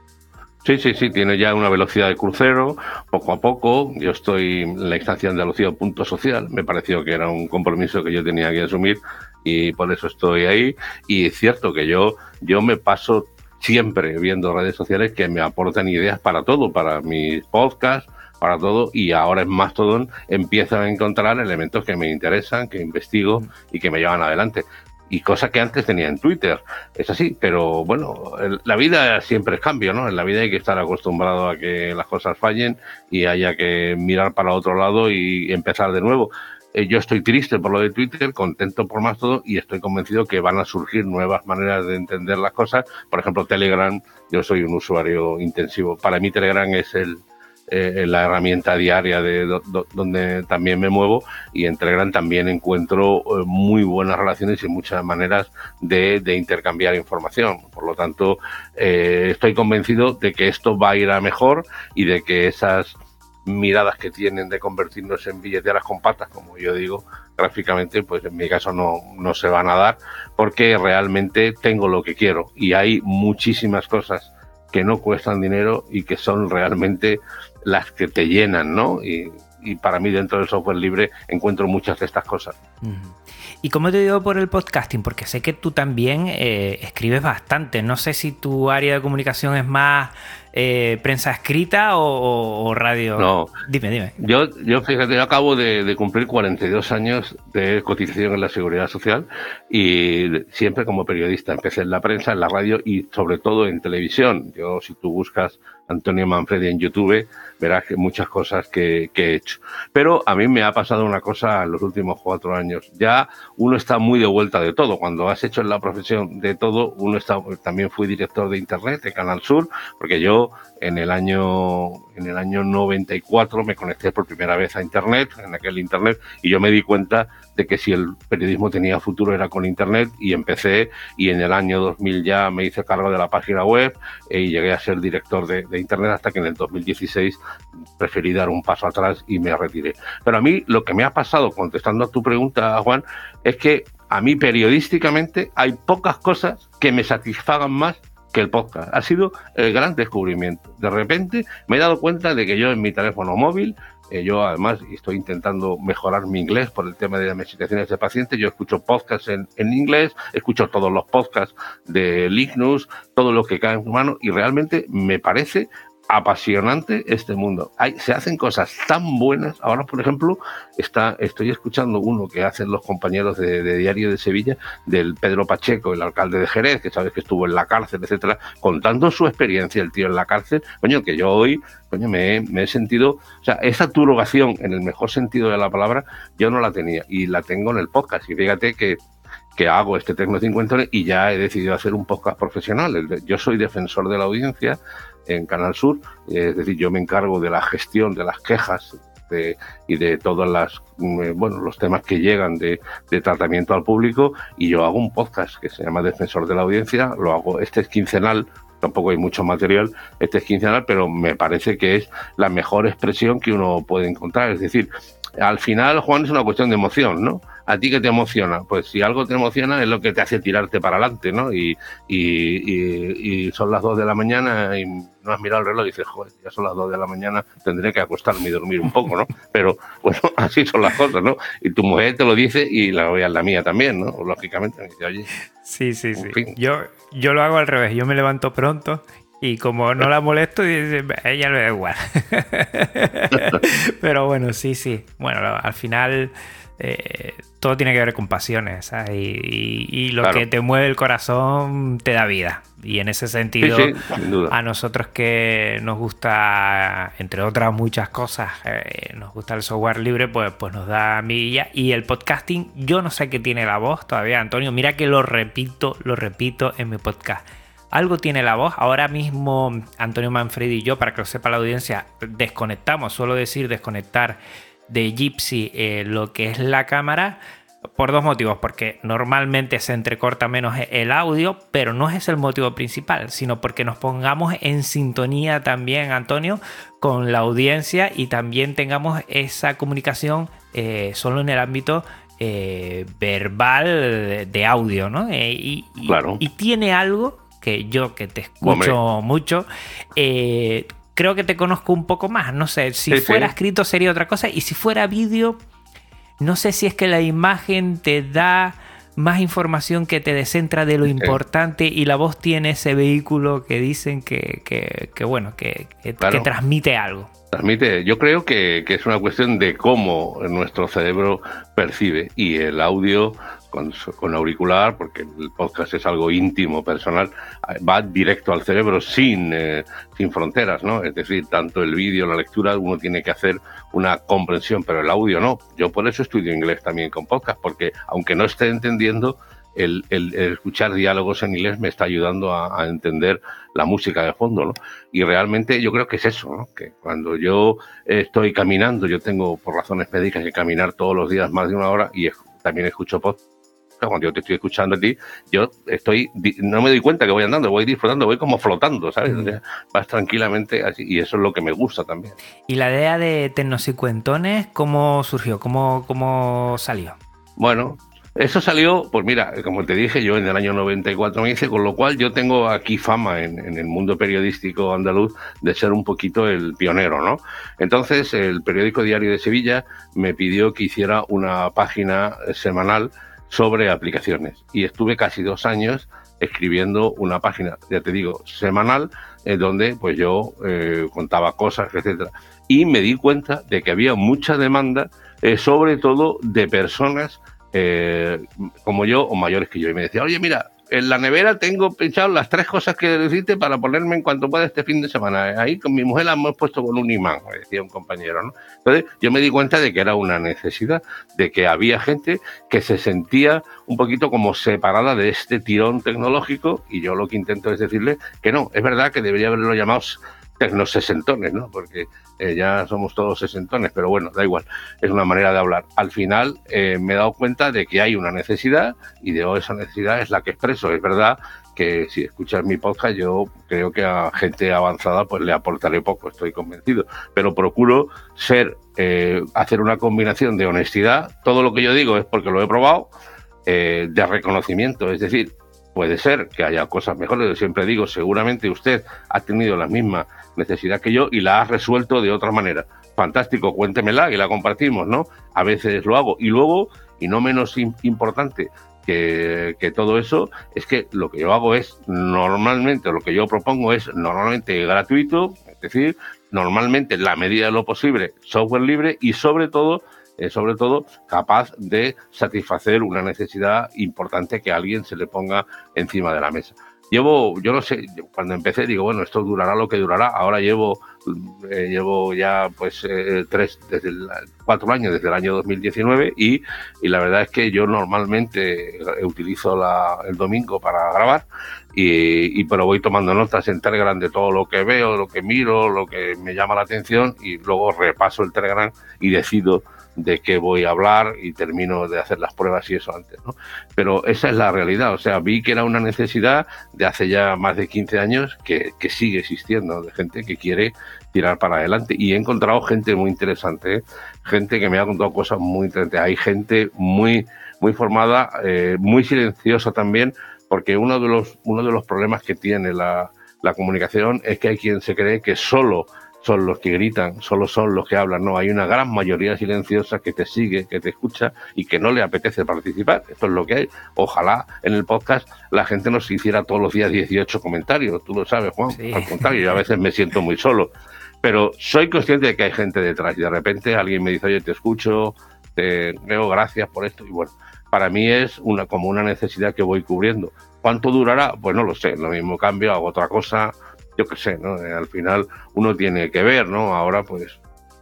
Sí, sí, sí, tiene ya una velocidad de crucero, poco a poco. Yo estoy en la instancia Andalucía punto social. Me pareció que era un compromiso que yo tenía que asumir y por eso estoy ahí. Y es cierto que yo, yo me paso siempre viendo redes sociales que me aportan ideas para todo, para mis podcasts, para todo y ahora en Mastodon empiezo a encontrar elementos que me interesan, que investigo y que me llevan adelante. Y cosas que antes tenía en Twitter. Es así, pero bueno, la vida siempre es cambio, ¿no? En la vida hay que estar acostumbrado a que las cosas fallen y haya que mirar para otro lado y empezar de nuevo. Eh, yo estoy triste por lo de Twitter, contento por Mastodon y estoy convencido que van a surgir nuevas maneras de entender las cosas. Por ejemplo, Telegram, yo soy un usuario intensivo. Para mí Telegram es el, eh, la herramienta diaria de donde también me muevo y en Telegram también encuentro eh, muy buenas relaciones y muchas maneras de, intercambiar información. Por lo tanto, eh, estoy convencido de que esto va a ir a mejor y de que esas miradas que tienen de convertirnos en billeteras con como yo digo gráficamente, pues en mi caso no, no se van a dar porque realmente tengo lo que quiero y hay muchísimas cosas que no cuestan dinero y que son realmente las que te llenan, ¿no? Y, para mí dentro del software libre encuentro muchas de estas cosas. ¿Y cómo te digo por el podcasting? Porque sé que tú también eh, escribes bastante. No sé si tu área de comunicación es más eh, prensa escrita o, radio. No. Dime, dime. Yo, yo fíjate, yo acabo de, cumplir 42 años de cotización en la seguridad social y siempre como periodista. Empecé en la prensa, en la radio y sobre todo en televisión. Yo, si tú buscas Antonio Manfredi en YouTube, verás que muchas cosas que, he hecho. Pero a mí me ha pasado una cosa en los últimos cuatro años. Ya uno está muy de vuelta de todo. Cuando has hecho en la profesión de todo, uno está, también fui director de Internet, de Canal Sur, porque yo en el año en el año 94 me conecté por primera vez a internet en aquel internet y yo me di cuenta de que si el periodismo tenía futuro era con internet y empecé y en el año 2000 ya me hice cargo de la página web y llegué a ser director de, de internet hasta que en el 2016 preferí dar un paso atrás y me retiré pero a mí lo que me ha pasado contestando a tu pregunta Juan es que a mí periodísticamente hay pocas cosas que me satisfagan más que el podcast. Ha sido el gran descubrimiento. De repente me he dado cuenta de que yo en mi teléfono móvil Eh, yo además estoy intentando mejorar mi inglés por el tema de las medicaciones de pacientes. Yo escucho podcasts en, en, inglés, escucho todos los podcasts de Lignus, todo lo que cae en su mano y realmente me parece apasionante este mundo. Hay, se hacen cosas tan buenas. Ahora, por ejemplo, está, estoy escuchando uno que hacen los compañeros de, de, Diario de Sevilla, del Pedro Pacheco, el alcalde de Jerez, que sabes que estuvo en la cárcel, etcétera, contando su experiencia, el tío en la cárcel. Coño, que yo hoy, coño, me me he sentido, o sea, esa turogación, en el mejor sentido de la palabra, yo no la tenía y la tengo en el podcast. Y fíjate que que hago este Tecno 50 y ya he decidido hacer un podcast profesional. Yo soy defensor de la audiencia, en Canal Sur, es decir, yo me encargo de la gestión de las quejas de, y de todos las, bueno, los temas que llegan de, de, tratamiento al público y yo hago un podcast que se llama Defensor de la Audiencia, lo hago, este es quincenal, tampoco hay mucho material, este es quincenal, pero me parece que es la mejor expresión que uno puede encontrar, es decir, al final, Juan, es una cuestión de emoción, ¿no? ¿A ti qué te emociona? Pues si algo te emociona es lo que te hace tirarte para adelante, ¿no? Y, y, y, y son las 2 de la mañana y no has mirado el reloj y dices, joder, ya son las 2 de la mañana, tendré que acostarme y dormir un poco, ¿no? Pero bueno, así son las cosas, ¿no? Y tu mujer te lo dice y la, la mía también, ¿no? Lógicamente me dice, oye. Sí, sí, sí. Yo, yo lo hago al revés, yo me levanto pronto y como no la molesto, ella le da igual. Pero bueno, sí, sí. Bueno, al final eh, todo tiene que ver con pasiones. ¿sabes? Y, y, lo claro. que te mueve el corazón te da vida. Y en ese sentido, sí, sí, a nosotros que nos gusta, entre otras muchas cosas, eh, nos gusta el software libre, pues, pues nos da milla. Y el podcasting, yo no sé qué tiene la voz todavía, Antonio. Mira que lo repito, lo repito en mi podcast algo tiene la voz. Ahora mismo Antonio Manfredi y yo, para que lo sepa la audiencia, desconectamos, suelo decir desconectar de Gypsy eh, lo que es la cámara por dos motivos, porque normalmente se entrecorta menos el audio, pero no es el motivo principal, sino porque nos pongamos en sintonía también, Antonio, con la audiencia y también tengamos esa comunicación eh, solo en el ámbito eh, verbal de, audio, ¿no? Eh, y, y, claro. y tiene algo que yo que te escucho Hombre. mucho, eh, creo que te conozco un poco más. No sé, si sí, fuera sí. escrito sería otra cosa y si fuera vídeo, no sé si es que la imagen te da más información que te descentra de lo importante y la voz tiene ese vehículo que dicen que, que, que bueno, que, que, claro. que, transmite algo. Transmite, yo creo que, que, es una cuestión de cómo nuestro cerebro percibe y el audio con, auricular, porque el podcast es algo íntimo, personal, va directo al cerebro sin, eh, sin fronteras, ¿no? Es decir, tanto el vídeo, la lectura, uno tiene que hacer una comprensión, pero el audio no. Yo por eso estudio inglés también con podcast, porque aunque no esté entendiendo, el, el, el, escuchar diálogos en inglés me está ayudando a, a, entender la música de fondo, ¿no? Y realmente yo creo que es eso, ¿no? Que cuando yo estoy caminando, yo tengo por razones médicas que caminar todos los días más de una hora y también escucho podcast cuando yo te estoy escuchando a ti, yo estoy, no me doy cuenta que voy andando, voy disfrutando, voy como flotando, ¿sabes? O sea, vas tranquilamente así, y eso es lo que me gusta también. ¿Y la idea de Tecnosicuentones, cómo surgió? ¿Cómo, cómo salió? Bueno, eso salió, pues mira, como te dije, yo en el año 94 me hice, con lo cual yo tengo aquí fama en, en, el mundo periodístico andaluz de ser un poquito el pionero, ¿no? Entonces, el periódico Diario de Sevilla me pidió que hiciera una página semanal sobre aplicaciones. Y estuve casi dos años escribiendo una página, ya te digo, semanal, eh, donde pues yo eh, contaba cosas, etcétera. Y me di cuenta de que había mucha demanda, eh, sobre todo de personas eh, como yo o mayores que yo. Y me decía, oye, mira, en la nevera tengo pinchado las tres cosas que necesite para ponerme en cuanto pueda este fin de semana. Ahí con mi mujer la hemos puesto con un imán, decía un compañero. ¿no? Entonces yo me di cuenta de que era una necesidad, de que había gente que se sentía un poquito como separada de este tirón tecnológico y yo lo que intento es decirle que no, es verdad que debería haberlo llamado tecnosesentones, ¿no? Porque eh, ya somos todos sesentones, pero bueno, da igual, es una manera de hablar. Al final eh, me he dado cuenta de que hay una necesidad y de esa necesidad es la que expreso. Es verdad que si escuchas mi podcast yo creo que a gente avanzada pues le aportaré poco, estoy convencido, pero procuro ser, eh, hacer una combinación de honestidad, todo lo que yo digo es porque lo he probado, de reconocimiento, es decir, Puede ser que haya cosas mejores, yo siempre digo, seguramente usted ha tenido la misma necesidad que yo y la ha resuelto de otra manera. Fantástico, cuéntemela y la compartimos, ¿no? A veces lo hago. Y luego, y no menos importante que, todo eso, es que lo que yo hago es normalmente, lo que yo propongo es normalmente gratuito, es decir, normalmente en la medida de lo posible, software libre y sobre todo sobre todo capaz de satisfacer una necesidad importante que alguien se le ponga encima de la mesa. Llevo, yo no sé, cuando empecé digo, bueno, esto durará lo que durará. Ahora llevo, eh, llevo ya pues eh, tres, desde cuatro años, desde el año 2019 y, y la verdad es que yo normalmente utilizo la, el domingo para grabar y, y, pero voy tomando notas en Telegram de todo lo que veo, lo que miro, lo que me llama la atención y luego repaso el Telegram y decido de qué voy a hablar y termino de hacer las pruebas y eso antes, ¿no? Pero esa es la realidad, o sea, vi que era una necesidad de hace ya más de 15 años que, que sigue existiendo, de gente que quiere tirar para adelante y he encontrado gente muy interesante, gente que me ha contado cosas muy interesantes, hay gente muy, muy formada, eh, muy silenciosa también, porque uno de los, uno de los problemas que tiene la, la comunicación es que hay quien se cree que solo son los que gritan, solo son los que hablan. No, hay una gran mayoría silenciosa que te sigue, que te escucha y que no le apetece participar. Esto es lo que hay. Ojalá en el podcast la gente nos hiciera todos los días 18 comentarios. Tú lo sabes, Juan. Al contrario, yo a veces me siento muy solo. Pero soy consciente de que hay gente detrás y de repente alguien me dice, oye, te escucho, te veo, gracias por esto. Y bueno, para mí es una, como una necesidad que voy cubriendo. ¿Cuánto durará? Pues no lo sé. Lo mismo cambio, hago otra cosa yo qué sé, ¿no? Eh, al final uno tiene que ver, ¿no? Ahora, pues,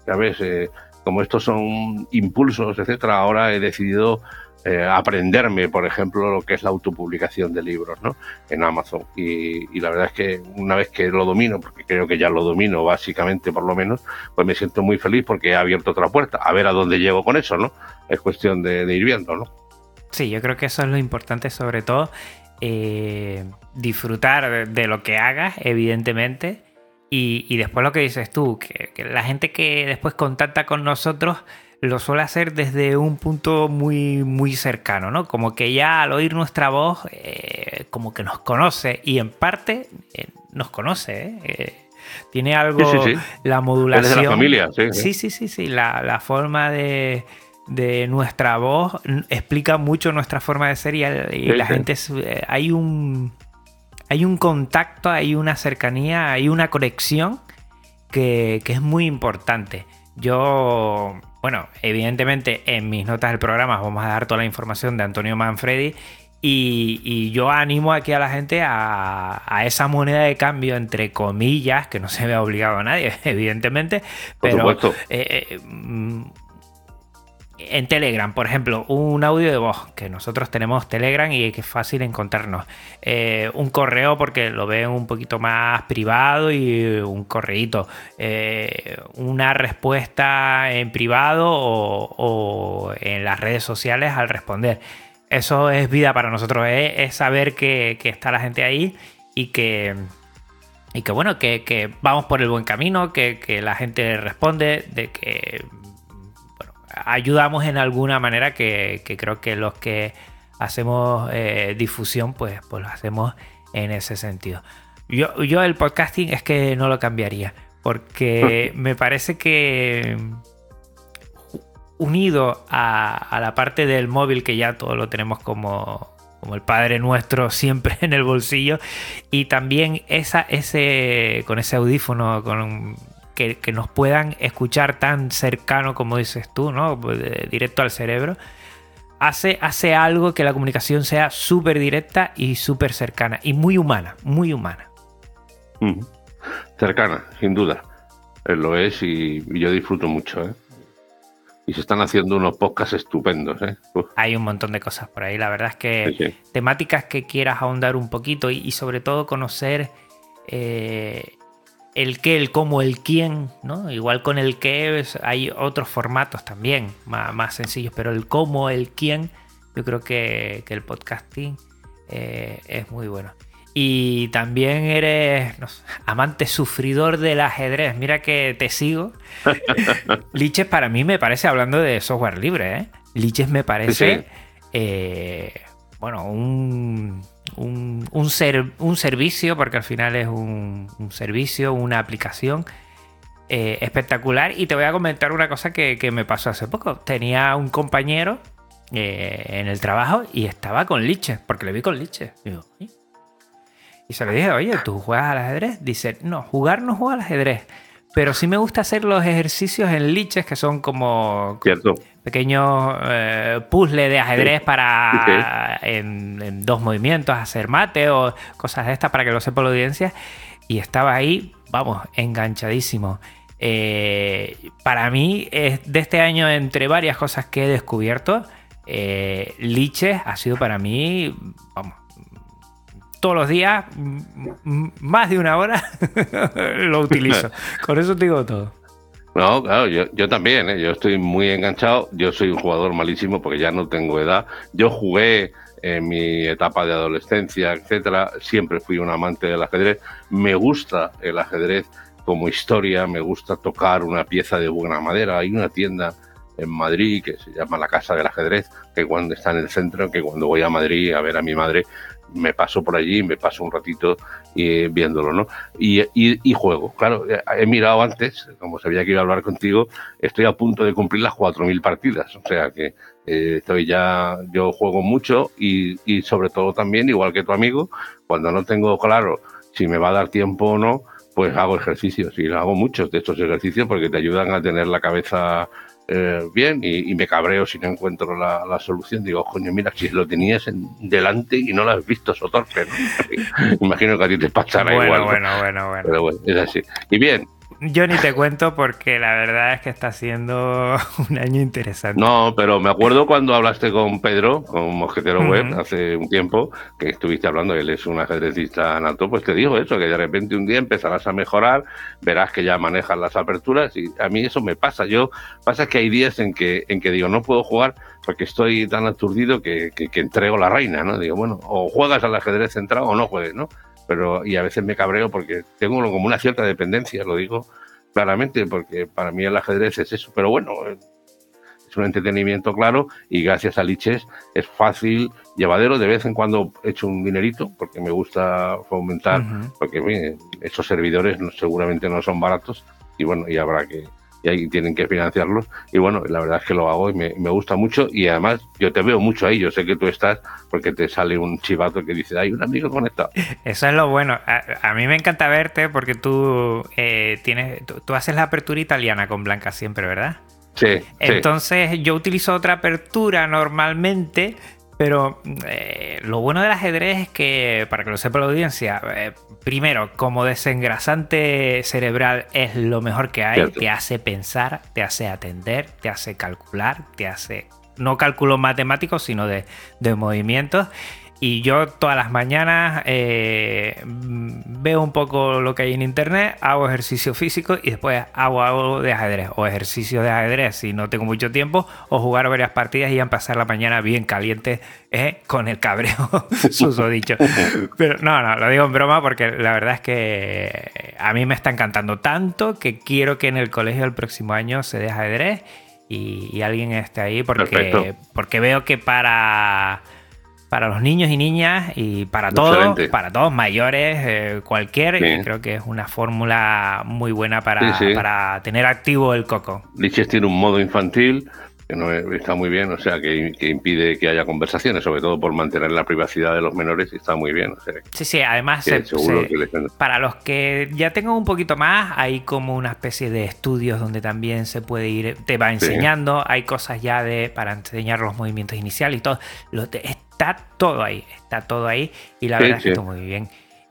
ya ves, eh, como estos son impulsos, etcétera, ahora he decidido eh, aprenderme, por ejemplo, lo que es la autopublicación de libros, ¿no? En Amazon. Y, y, la verdad es que una vez que lo domino, porque creo que ya lo domino básicamente, por lo menos, pues me siento muy feliz porque he abierto otra puerta. A ver a dónde llego con eso, ¿no? Es cuestión de, ir viendo, ¿no? Sí, yo creo que eso es lo importante, sobre todo disfrutar de, lo que hagas, evidentemente. Y, después lo que dices tú, que, la gente que después contacta con nosotros lo suele hacer desde un punto muy, muy cercano, ¿no? Como que ya al oír nuestra voz, eh, como que nos conoce y en parte eh, nos conoce, tiene algo, la modulación. de la familia, sí. Sí, sí, sí, La, la forma de, de nuestra voz explica mucho nuestra forma de ser y, la gente eh, hay un hay un contacto, hay una cercanía, hay una conexión que, es muy importante. Yo, bueno, evidentemente en mis notas del programa vamos a dar toda la información de Antonio Manfredi y, yo animo aquí a la gente a, esa moneda de cambio, entre comillas, que no se vea obligado a nadie, evidentemente, pero eh, eh, mm, en Telegram, por ejemplo, un audio de voz, que nosotros tenemos Telegram y que es fácil encontrarnos. Eh, un correo porque lo ven un poquito más privado y un correíto. Eh, una respuesta en privado o, en las redes sociales al responder. Eso es vida para nosotros, ¿eh? es saber que, está la gente ahí y que, y que bueno, que, vamos por el buen camino, que, que la gente responde, de que ayudamos en alguna manera que, creo que los que hacemos eh, difusión, pues, pues lo hacemos en ese sentido. Yo, yo el podcasting es que no lo cambiaría, porque me parece que unido a, la parte del móvil, que ya todo lo tenemos como, como el Padre Nuestro siempre en el bolsillo, y también esa, ese, con ese audífono, con que, nos puedan escuchar tan cercano como dices tú, ¿no? Directo al cerebro. Hace, hace algo que la comunicación sea súper directa y súper cercana. Y muy humana, muy humana. Cercana, sin duda. lo es y, yo disfruto mucho, ¿eh? Y se están haciendo unos podcasts estupendos, ¿eh? Hay un montón de cosas por ahí. La verdad es que temáticas que quieras ahondar un poquito y, sobre todo conocer eh, el qué, el cómo, el quién, ¿no? Igual con el qué hay otros formatos también más, sencillos, pero el cómo, el quién, yo creo que, el podcasting eh, es muy bueno. Y también eres amante sufridor del ajedrez. Mira que te sigo. Liches para mí me parece, hablando de software libre, ¿eh? Liches me parece eh, bueno, un, un, un, ser, un, servicio, porque al final es un, servicio, una aplicación eh, espectacular. Y te voy a comentar una cosa que, que, me pasó hace poco. Tenía un compañero eh, en el trabajo y estaba con liches, porque le vi con liches. Y, se le dije, oye, ¿tú juegas al ajedrez? Dice, no, jugar no juega al ajedrez. Pero sí me gusta hacer los ejercicios en liches, que son como Cierto. Pequeños eh, puzzles de ajedrez sí. para en, dos movimientos hacer mate o cosas de estas para que lo sepa la audiencia. Y estaba ahí, vamos, enganchadísimo. Eh, para mí, es de este año, entre varias cosas que he descubierto, eh, liches ha sido para mí, vamos, todos los días, más de una hora, lo utilizo. Con eso te digo todo. No, claro, yo, yo también, ¿eh? yo estoy muy enganchado. Yo soy un jugador malísimo porque ya no tengo edad. Yo jugué en mi etapa de adolescencia, etcétera. Siempre fui un amante del ajedrez. Me gusta el ajedrez como historia, me gusta tocar una pieza de buena madera. Hay una tienda en Madrid que se llama la Casa del Ajedrez, que cuando está en el centro, que cuando voy a Madrid a ver a mi madre, me paso por allí, me paso un ratito y, viéndolo, ¿no? Y, y, y, juego. Claro, he mirado antes, como sabía que iba a hablar contigo, estoy a punto de cumplir las 4.000 partidas, o sea que eh, estoy ya, yo juego mucho y, y sobre todo también, igual que tu amigo, cuando no tengo claro si me va a dar tiempo o no, pues hago ejercicios y hago muchos de estos ejercicios porque te ayudan a tener la cabeza eh, bien y, y, me cabreo si no encuentro la, la, solución. Digo, coño, mira, si lo tenías en, delante y no lo has visto, eso torpe. ¿no? Imagino que a ti te pasará bueno, igual. Bueno, bueno, bueno. Pero bueno, es así. Y bien. Yo ni te cuento porque la verdad es que está siendo un año interesante. No, pero me acuerdo cuando hablaste con Pedro, con Mosquetero uh -huh. Web, hace un tiempo, que estuviste hablando, él es un ajedrecista nato, pues te dijo eso, que de repente un día empezarás a mejorar, verás que ya manejas las aperturas y a mí eso me pasa. Yo, pasa que hay días en que, en que digo, no puedo jugar porque estoy tan aturdido que, que, que entrego la reina, ¿no? Digo, bueno, o juegas al ajedrez centrado o no juegues, ¿no? Pero y a veces me cabreo porque tengo como una cierta dependencia, lo digo claramente, porque para mí el ajedrez es eso, pero bueno, es un entretenimiento claro y gracias a Liches es fácil, llevadero, de vez en cuando he hecho un dinerito porque me gusta fomentar, uh -huh. porque mire, estos servidores no, seguramente no son baratos y bueno, y habrá que, y ahí tienen que financiarlos. Y bueno, la verdad es que lo hago y me, me, gusta mucho. Y además, yo te veo mucho ahí. Yo sé que tú estás porque te sale un chivato que dice, hay un amigo conectado. Eso es lo bueno. A, a mí me encanta verte porque tú eh, tienes, tú, tú, haces la apertura italiana con Blanca siempre, ¿verdad? Sí. Entonces, sí. yo utilizo otra apertura normalmente. Pero eh, lo bueno del ajedrez es que, para que lo sepa la audiencia, eh, primero, como desengrasante cerebral es lo mejor que hay. Cierto. Te hace pensar, te hace atender, te hace calcular, te hace no cálculos matemáticos, sino de, de movimientos. Y yo todas las mañanas eh, veo un poco lo que hay en internet, hago ejercicio físico y después hago algo de ajedrez. O ejercicio de ajedrez si no tengo mucho tiempo, o jugar varias partidas y pasar la mañana bien caliente eh, con el cabreo, susodicho. Pero no, no, lo digo en broma porque la verdad es que a mí me está encantando tanto que quiero que en el colegio el próximo año se dé ajedrez y, y alguien esté ahí porque, porque veo que para para los niños y niñas y para todos, para todos mayores, eh, cualquier, sí. creo que es una fórmula muy buena para, sí, sí. para tener activo el coco. Liches tiene un modo infantil que no está muy bien, o sea, que, que, impide que haya conversaciones, sobre todo por mantener la privacidad de los menores, y está muy bien. O sea, sí, sí, además, se, se, les... para los que ya tengan un poquito más, hay como una especie de estudios donde también se puede ir, te va enseñando, sí. hay cosas ya de para enseñar los movimientos iniciales y todo. Lo, está todo ahí, está todo ahí, y la sí, verdad es que está muy bien.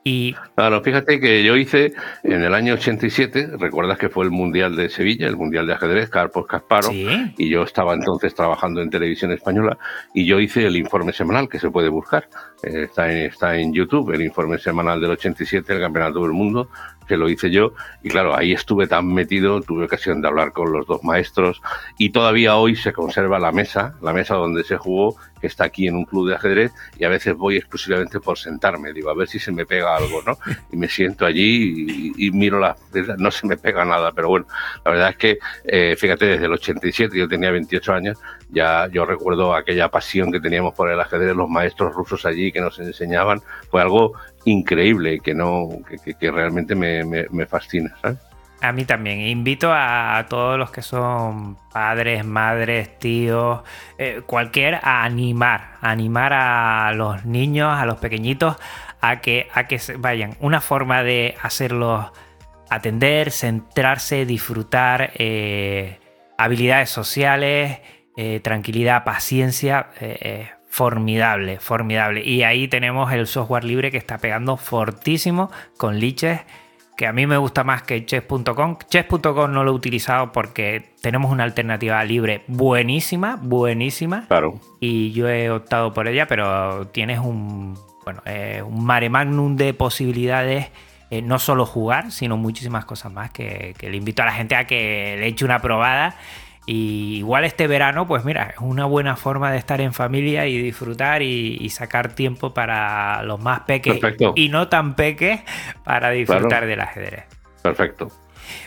Y... Claro, fíjate que yo hice en el año 87, recuerdas que fue el Mundial de Sevilla, el Mundial de ajedrez, Carpos Casparo, ¿Sí? y yo estaba entonces trabajando en televisión española, y yo hice el informe semanal que se puede buscar. Está, en, está en YouTube, el informe semanal del 87, el Campeonato del Mundo, que lo hice yo, y claro, ahí estuve tan metido, tuve ocasión de hablar con los dos maestros, y todavía hoy se conserva la mesa, la mesa donde se jugó, que está aquí en un club de ajedrez, y a veces voy exclusivamente por sentarme, digo, a ver si se me pega algo, ¿no? Y me siento allí y, miro la... no se me pega nada, pero bueno, la verdad es que, eh, fíjate, desde el 87, yo tenía 28 años, ya yo recuerdo aquella pasión que teníamos por el ajedrez, los maestros rusos allí que nos enseñaban, fue algo increíble que no que, realmente me, fascina a mí también. Invito a, todos los que son padres madres tíos eh, cualquier a animar animar a los niños a los pequeñitos a que a que vayan. Una forma de hacerlos atender centrarse disfrutar eh, habilidades sociales eh, tranquilidad paciencia formidable, formidable. Y ahí tenemos el software libre que está pegando fortísimo con Liches, que a mí me gusta más que chess.com. Chess.com no lo he utilizado porque tenemos una alternativa libre buenísima, buenísima. Claro. Y yo he optado por ella, pero tienes un, bueno, eh, un mare magnum de posibilidades. Eh, no solo jugar, sino muchísimas cosas más que, que le invito a la gente a que le eche una probada y igual este verano, pues mira, es una buena forma de estar en familia y disfrutar y, sacar tiempo para los más pequeños y no tan pequeños para disfrutar del ajedrez. Perfecto.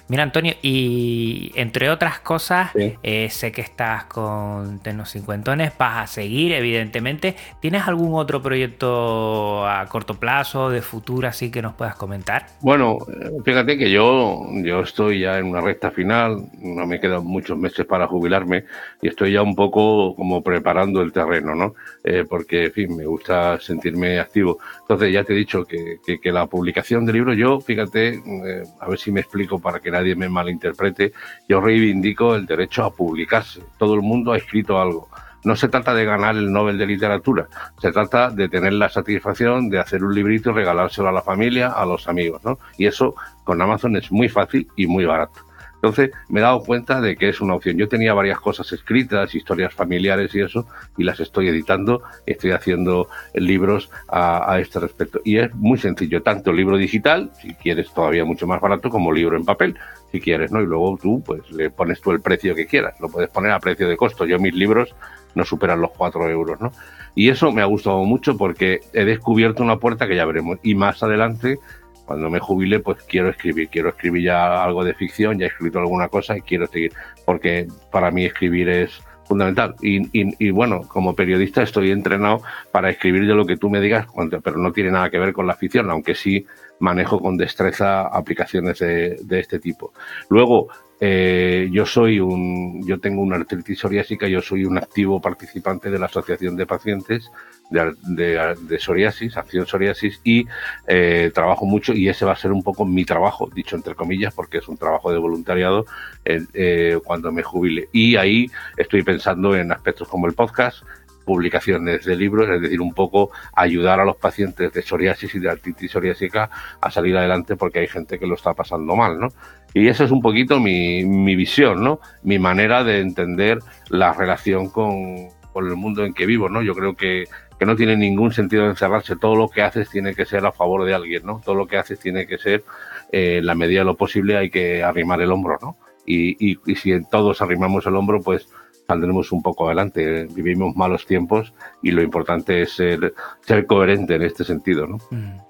Mira, Antonio, y entre otras cosas, eh, sé que estás con Tenos Cincuentones, vas a seguir, evidentemente. ¿Tienes algún otro proyecto a corto plazo, de futuro, así que nos puedas comentar? Bueno, fíjate que yo, yo estoy ya en una recta final, no me quedan muchos meses para jubilarme y estoy ya un poco como preparando el terreno, ¿no? Eh, porque, en fin, me gusta sentirme activo. Entonces, ya te he dicho que, la publicación del libro, yo, fíjate, eh, a ver si me explico para que nadie me malinterprete, yo reivindico el derecho a publicarse. Todo el mundo ha escrito algo. No se trata de ganar el Nobel de Literatura, se trata de tener la satisfacción de hacer un librito y regalárselo a la familia, a los amigos, ¿no? Y eso con Amazon es muy fácil y muy barato. Entonces me he dado cuenta de que es una opción. Yo tenía varias cosas escritas, historias familiares y eso, y las estoy editando, estoy haciendo libros a, este respecto. Y es muy sencillo, tanto libro digital, si quieres todavía mucho más barato, como libro en papel, si quieres, ¿no? Y luego tú, pues le pones tú el precio que quieras, lo puedes poner a precio de costo. Yo mis libros no superan los 4 euros, ¿no? Y eso me ha gustado mucho porque he descubierto una puerta que ya veremos. Y más adelante cuando me jubile, pues quiero escribir, quiero escribir ya algo de ficción, ya he escrito alguna cosa y quiero seguir, porque para mí escribir es fundamental. Y, bueno, como periodista estoy entrenado para escribir de lo que tú me digas, pero no tiene nada que ver con la ficción, aunque sí manejo con destreza aplicaciones de, de este tipo. Luego, eh, yo soy un, yo tengo una artritis psoriásica, yo soy un activo participante de la Asociación de Pacientes de, Psoriasis, Acción Psoriasis, y eh, trabajo mucho, y ese va a ser un poco mi trabajo, dicho entre comillas, porque es un trabajo de voluntariado eh, cuando me jubile. Y ahí estoy pensando en aspectos como el podcast, publicaciones de libros, es decir, un poco ayudar a los pacientes de psoriasis y de artritis psoriásica a salir adelante porque hay gente que lo está pasando mal, ¿no? Y esa es un poquito mi, mi visión, ¿no? Mi manera de entender la relación con, con el mundo en que vivo, ¿no? Yo creo que, que no tiene ningún sentido encerrarse. Todo lo que haces tiene que ser a favor de alguien, ¿no? Todo lo que haces tiene que ser, eh, en la medida de lo posible, hay que arrimar el hombro, ¿no? Y, y, y si todos arrimamos el hombro, pues saldremos un poco adelante. Vivimos malos tiempos y lo importante es ser, ser coherente en este sentido. ¿no? Mm.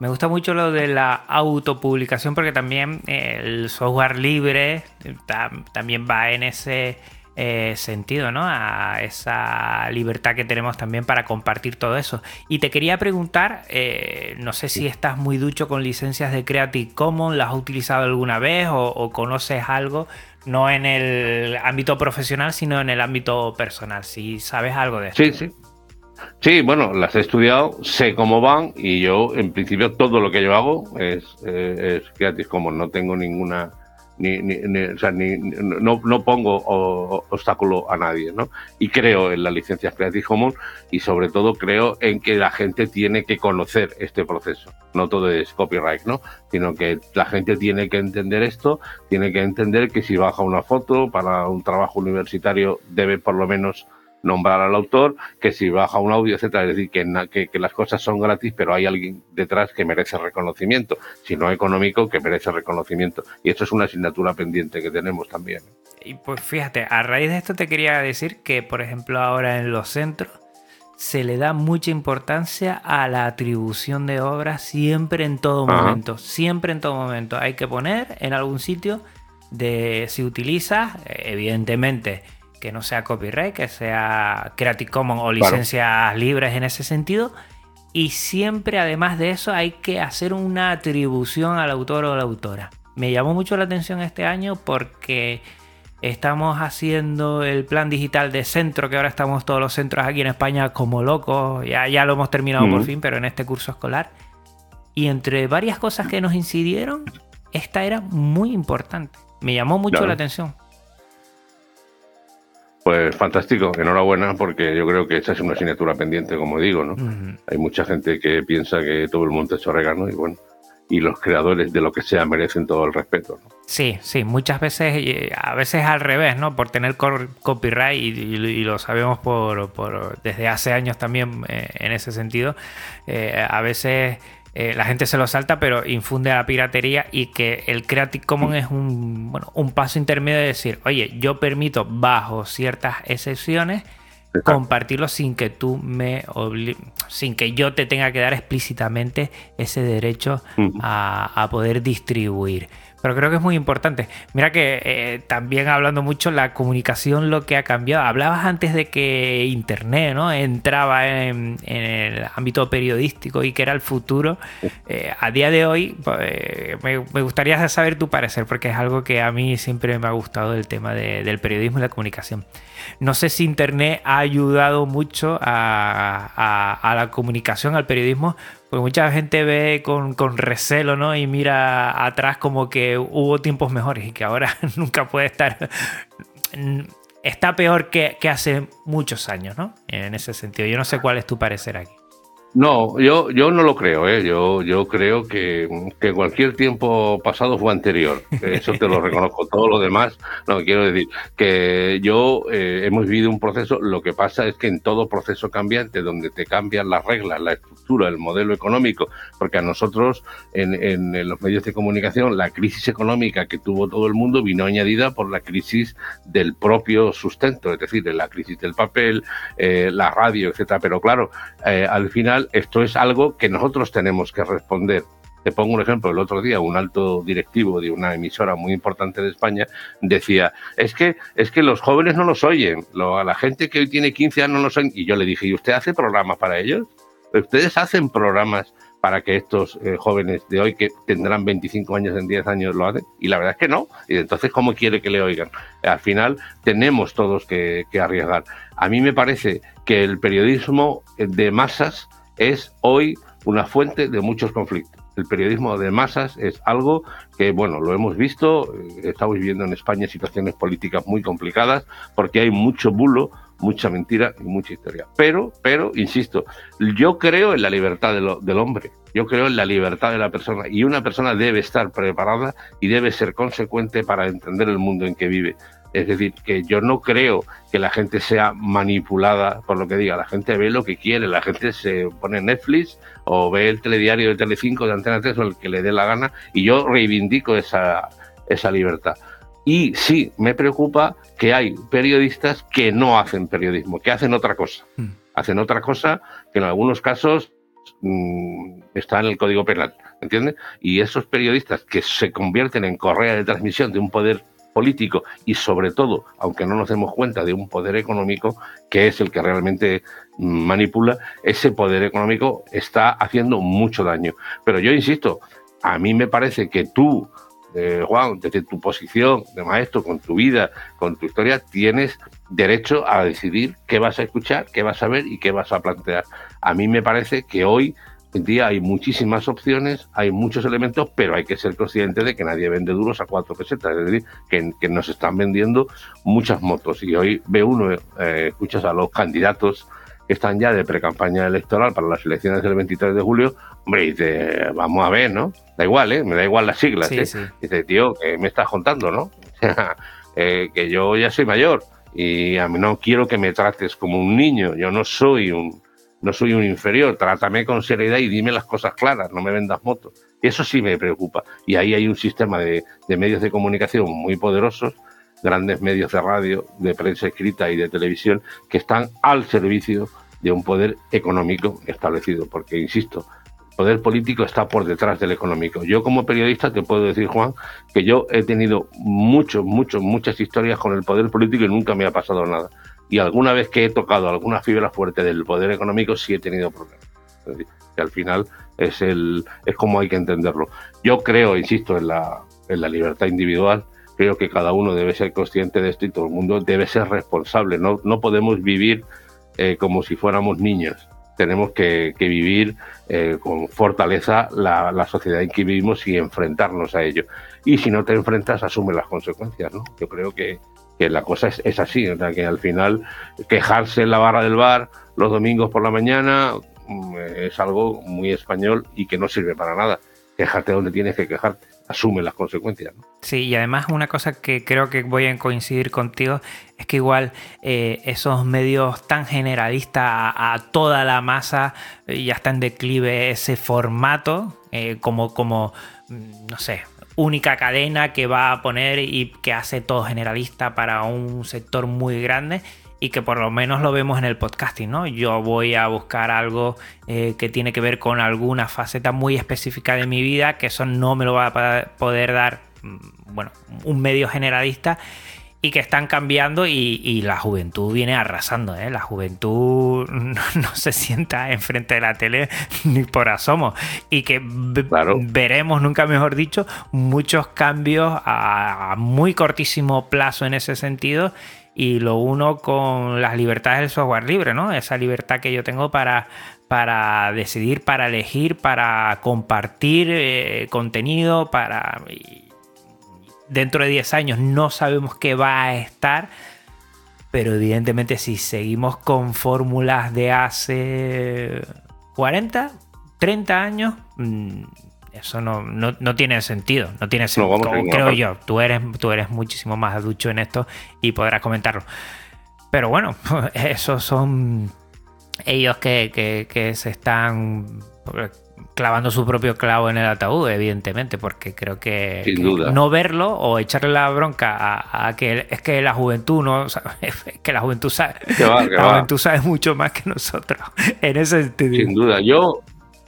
Me gusta mucho lo de la autopublicación porque también el software libre también va en ese eh, sentido, ¿no? A esa libertad que tenemos también para compartir todo eso. Y te quería preguntar, eh, no sé si estás muy ducho con licencias de Creative Commons, ¿las has utilizado alguna vez o conoces algo? no en el ámbito profesional, sino en el ámbito personal, si sabes algo de eso. Sí, sí. Sí, bueno, las he estudiado, sé cómo van y yo, en principio, todo lo que yo hago es, eh, es Creative Commons, no tengo ninguna ni, ni, o sea, ni, no, no, pongo obstáculo a nadie, ¿no? Y creo en las licencias Creative Commons y sobre todo creo en que la gente tiene que conocer este proceso. No todo es copyright, ¿no? Sino que la gente tiene que entender esto, tiene que entender que si baja una foto para un trabajo universitario debe por lo menos nombrar al autor, que si baja un audio, etcétera. Es decir, que, que, las cosas son gratis, pero hay alguien detrás que merece reconocimiento, si no económico, que merece reconocimiento. Y eso es una asignatura pendiente que tenemos también. Y pues fíjate, a raíz de esto te quería decir que, por ejemplo, ahora en los centros se le da mucha importancia a la atribución de obras siempre en todo momento. Siempre en todo momento. Hay que poner en algún sitio de si utiliza, evidentemente, que no sea copyright, que sea Creative Commons o licencias libres en ese sentido. Y siempre, además de eso, hay que hacer una atribución al autor o la autora. Me llamó mucho la atención este año porque estamos haciendo el plan digital de centro, que ahora estamos todos los centros aquí en España como locos. Ya, ya lo hemos terminado por fin, pero en este curso escolar. Y entre varias cosas que nos incidieron, esta era muy importante. Me llamó mucho la atención. Pues fantástico, enhorabuena, porque yo creo que esa es una asignatura pendiente, como digo, ¿no? Hay mucha gente que piensa que todo el mundo es orégano y bueno, y los creadores de lo que sea merecen todo el respeto. ¿no? Sí, sí, muchas veces, eh, a veces al revés, ¿no? Por tener copyright y, lo sabemos por, desde hace años también eh, en ese sentido, eh, a veces eh, la gente se lo salta, pero infunde a la piratería y que el Creative Commons es un, bueno, un paso intermedio de decir, oye, yo permito bajo ciertas excepciones compartirlo sin que tú me sin que yo te tenga que dar explícitamente ese derecho a, a poder distribuir pero creo que es muy importante. Mira que eh, también hablando mucho la comunicación lo que ha cambiado. Hablabas antes de que Internet ¿no? entraba en, el ámbito periodístico y que era el futuro. Eh, a día de hoy pues, me, gustaría saber tu parecer porque es algo que a mí siempre me ha gustado el tema del periodismo y la comunicación. No sé si Internet ha ayudado mucho a, a la comunicación, al periodismo, porque mucha gente ve con, recelo, ¿no? Y mira atrás como que hubo tiempos mejores y que ahora nunca puede estar. Está peor que hace muchos años, ¿no? En ese sentido. Yo no sé cuál es tu parecer aquí. No, yo, yo no lo creo, ¿eh? yo, yo creo que, que cualquier tiempo pasado fue anterior, eso te lo reconozco, todo lo demás, no, quiero decir que yo eh, hemos vivido un proceso, lo que pasa es que en todo proceso cambiante, donde te cambian las reglas, la estructura, el modelo económico, porque a nosotros en, en, los medios de comunicación la crisis económica que tuvo todo el mundo vino añadida por la crisis del propio sustento, es decir, la crisis del papel, eh, la radio, etcétera, pero claro, eh, al final esto es algo que nosotros tenemos que responder. Te pongo un ejemplo, el otro día un alto directivo de una emisora muy importante de España decía, es que, es que los jóvenes no los oyen, a la gente que hoy tiene 15 años no los oyen. Y yo le dije, ¿y usted hace programas para ellos? ¿Ustedes hacen programas para que estos eh, jóvenes de hoy, que tendrán 25 años en 10 años, lo hacen? Y la verdad es que no. Y entonces, ¿cómo quiere que le oigan? Al final, tenemos todos que arriesgar. A mí me parece que el periodismo de masas es hoy una fuente de muchos conflictos. El periodismo de masas es algo que, bueno, lo hemos visto, eh, estamos viviendo en España situaciones políticas muy complicadas porque hay mucho bulo, mucha mentira y mucha historia. Pero, pero, insisto, yo creo en la libertad del hombre, yo creo en la libertad de la persona y una persona debe estar preparada y debe ser consecuente para entender el mundo en que vive. Es decir, que yo no creo que la gente sea manipulada por lo que diga. La gente ve lo que quiere, la gente se pone Netflix o ve el telediario de Telecinco de Antena 3 o el que le dé la gana y yo reivindico esa, esa libertad. Y sí, me preocupa que hay periodistas que no hacen periodismo, que hacen otra cosa. Mm. Hacen otra cosa que en algunos casos mm, está en el Código Penal, ¿entiendes? Y esos periodistas que se convierten en correa de transmisión de un poder político y sobre todo, aunque no nos demos cuenta de un poder económico que es el que realmente manipula, ese poder económico está haciendo mucho daño. Pero yo insisto, a mí me parece que tú, eh, Juan, desde tu posición de maestro, con tu vida, con tu historia, tienes derecho a decidir qué vas a escuchar, qué vas a ver y qué vas a plantear. A mí me parece que hoy en día hay muchísimas opciones, hay muchos elementos, pero hay que ser consciente de que nadie vende duros a cuatro pesetas, es decir, que, nos están vendiendo muchas motos. Y hoy ve uno, eh, escuchas a los candidatos que están ya de pre-campaña electoral para las elecciones del 23 de julio, hombre, dice, vamos a ver, ¿no? Da igual, ¿eh? Me da igual las siglas, ¿eh? Dice, tío, ¿qué me estás contando, no? eh, que yo ya soy mayor y a mí no quiero que me trates como un niño, yo no soy un, no soy un inferior, trátame con seriedad y dime las cosas claras, no me vendas motos. Eso sí me preocupa. Y ahí hay un sistema de, medios de comunicación muy poderosos, grandes medios de radio, de prensa escrita y de televisión, que están al servicio de un poder económico establecido. Porque, insisto, el poder político está por detrás del económico. Yo como periodista te puedo decir, Juan, que yo he tenido muchos, muchos, muchas historias con el poder político y nunca me ha pasado nada y alguna vez que he tocado alguna fibra fuerte del poder económico sí he tenido problemas. que al final es, el, es como hay que entenderlo. Yo creo, insisto, en la, en la libertad individual, creo que cada uno debe ser consciente de esto y todo el mundo debe ser responsable. No, no podemos vivir eh, como si fuéramos niños. Tenemos que, que vivir eh, con fortaleza la, la, sociedad en que vivimos y enfrentarnos a ello. Y si no te enfrentas, asume las consecuencias. ¿no? Yo creo que, que la cosa es, es así, o sea, que al final quejarse en la barra del bar los domingos por la mañana mm, es algo muy español y que no sirve para nada. Quejarte donde tienes que quejarte, asume las consecuencias. Sí, y además una cosa que creo que voy a coincidir contigo es que igual eh, esos medios tan generalistas a, a, toda la masa eh, ya está en declive ese formato eh, como, como, mm, no sé, única cadena que va a poner y que hace todo generalista para un sector muy grande y que por lo menos lo vemos en el podcasting, ¿no? Yo voy a buscar algo eh, que tiene que ver con alguna faceta muy específica de mi vida, que eso no me lo va a poder dar, mm, bueno, un medio generalista y que están cambiando y, y, la juventud viene arrasando. ¿eh? La juventud no, no, se sienta enfrente de la tele ni por asomo y que claro. veremos, nunca mejor dicho, muchos cambios a, a, muy cortísimo plazo en ese sentido y lo uno con las libertades del software libre, ¿no? Esa libertad que yo tengo para, para decidir, para elegir, para compartir eh, contenido, para dentro de 10 años no sabemos qué va a estar, pero evidentemente si seguimos con fórmulas de hace 40, 30 años, mm, eso no, no, no tiene sentido. No tiene sentido, no, creo yo. Tú eres, tú eres muchísimo más ducho en esto y podrás comentarlo. Pero bueno, esos son ellos que, que, que se están clavando su propio clavo en el ataúd, evidentemente, porque creo que, que no verlo o echarle la bronca a, a, que es que la juventud no es que la juventud sabe, va, la va. juventud sabe mucho más que nosotros en ese sentido. Sin duda, yo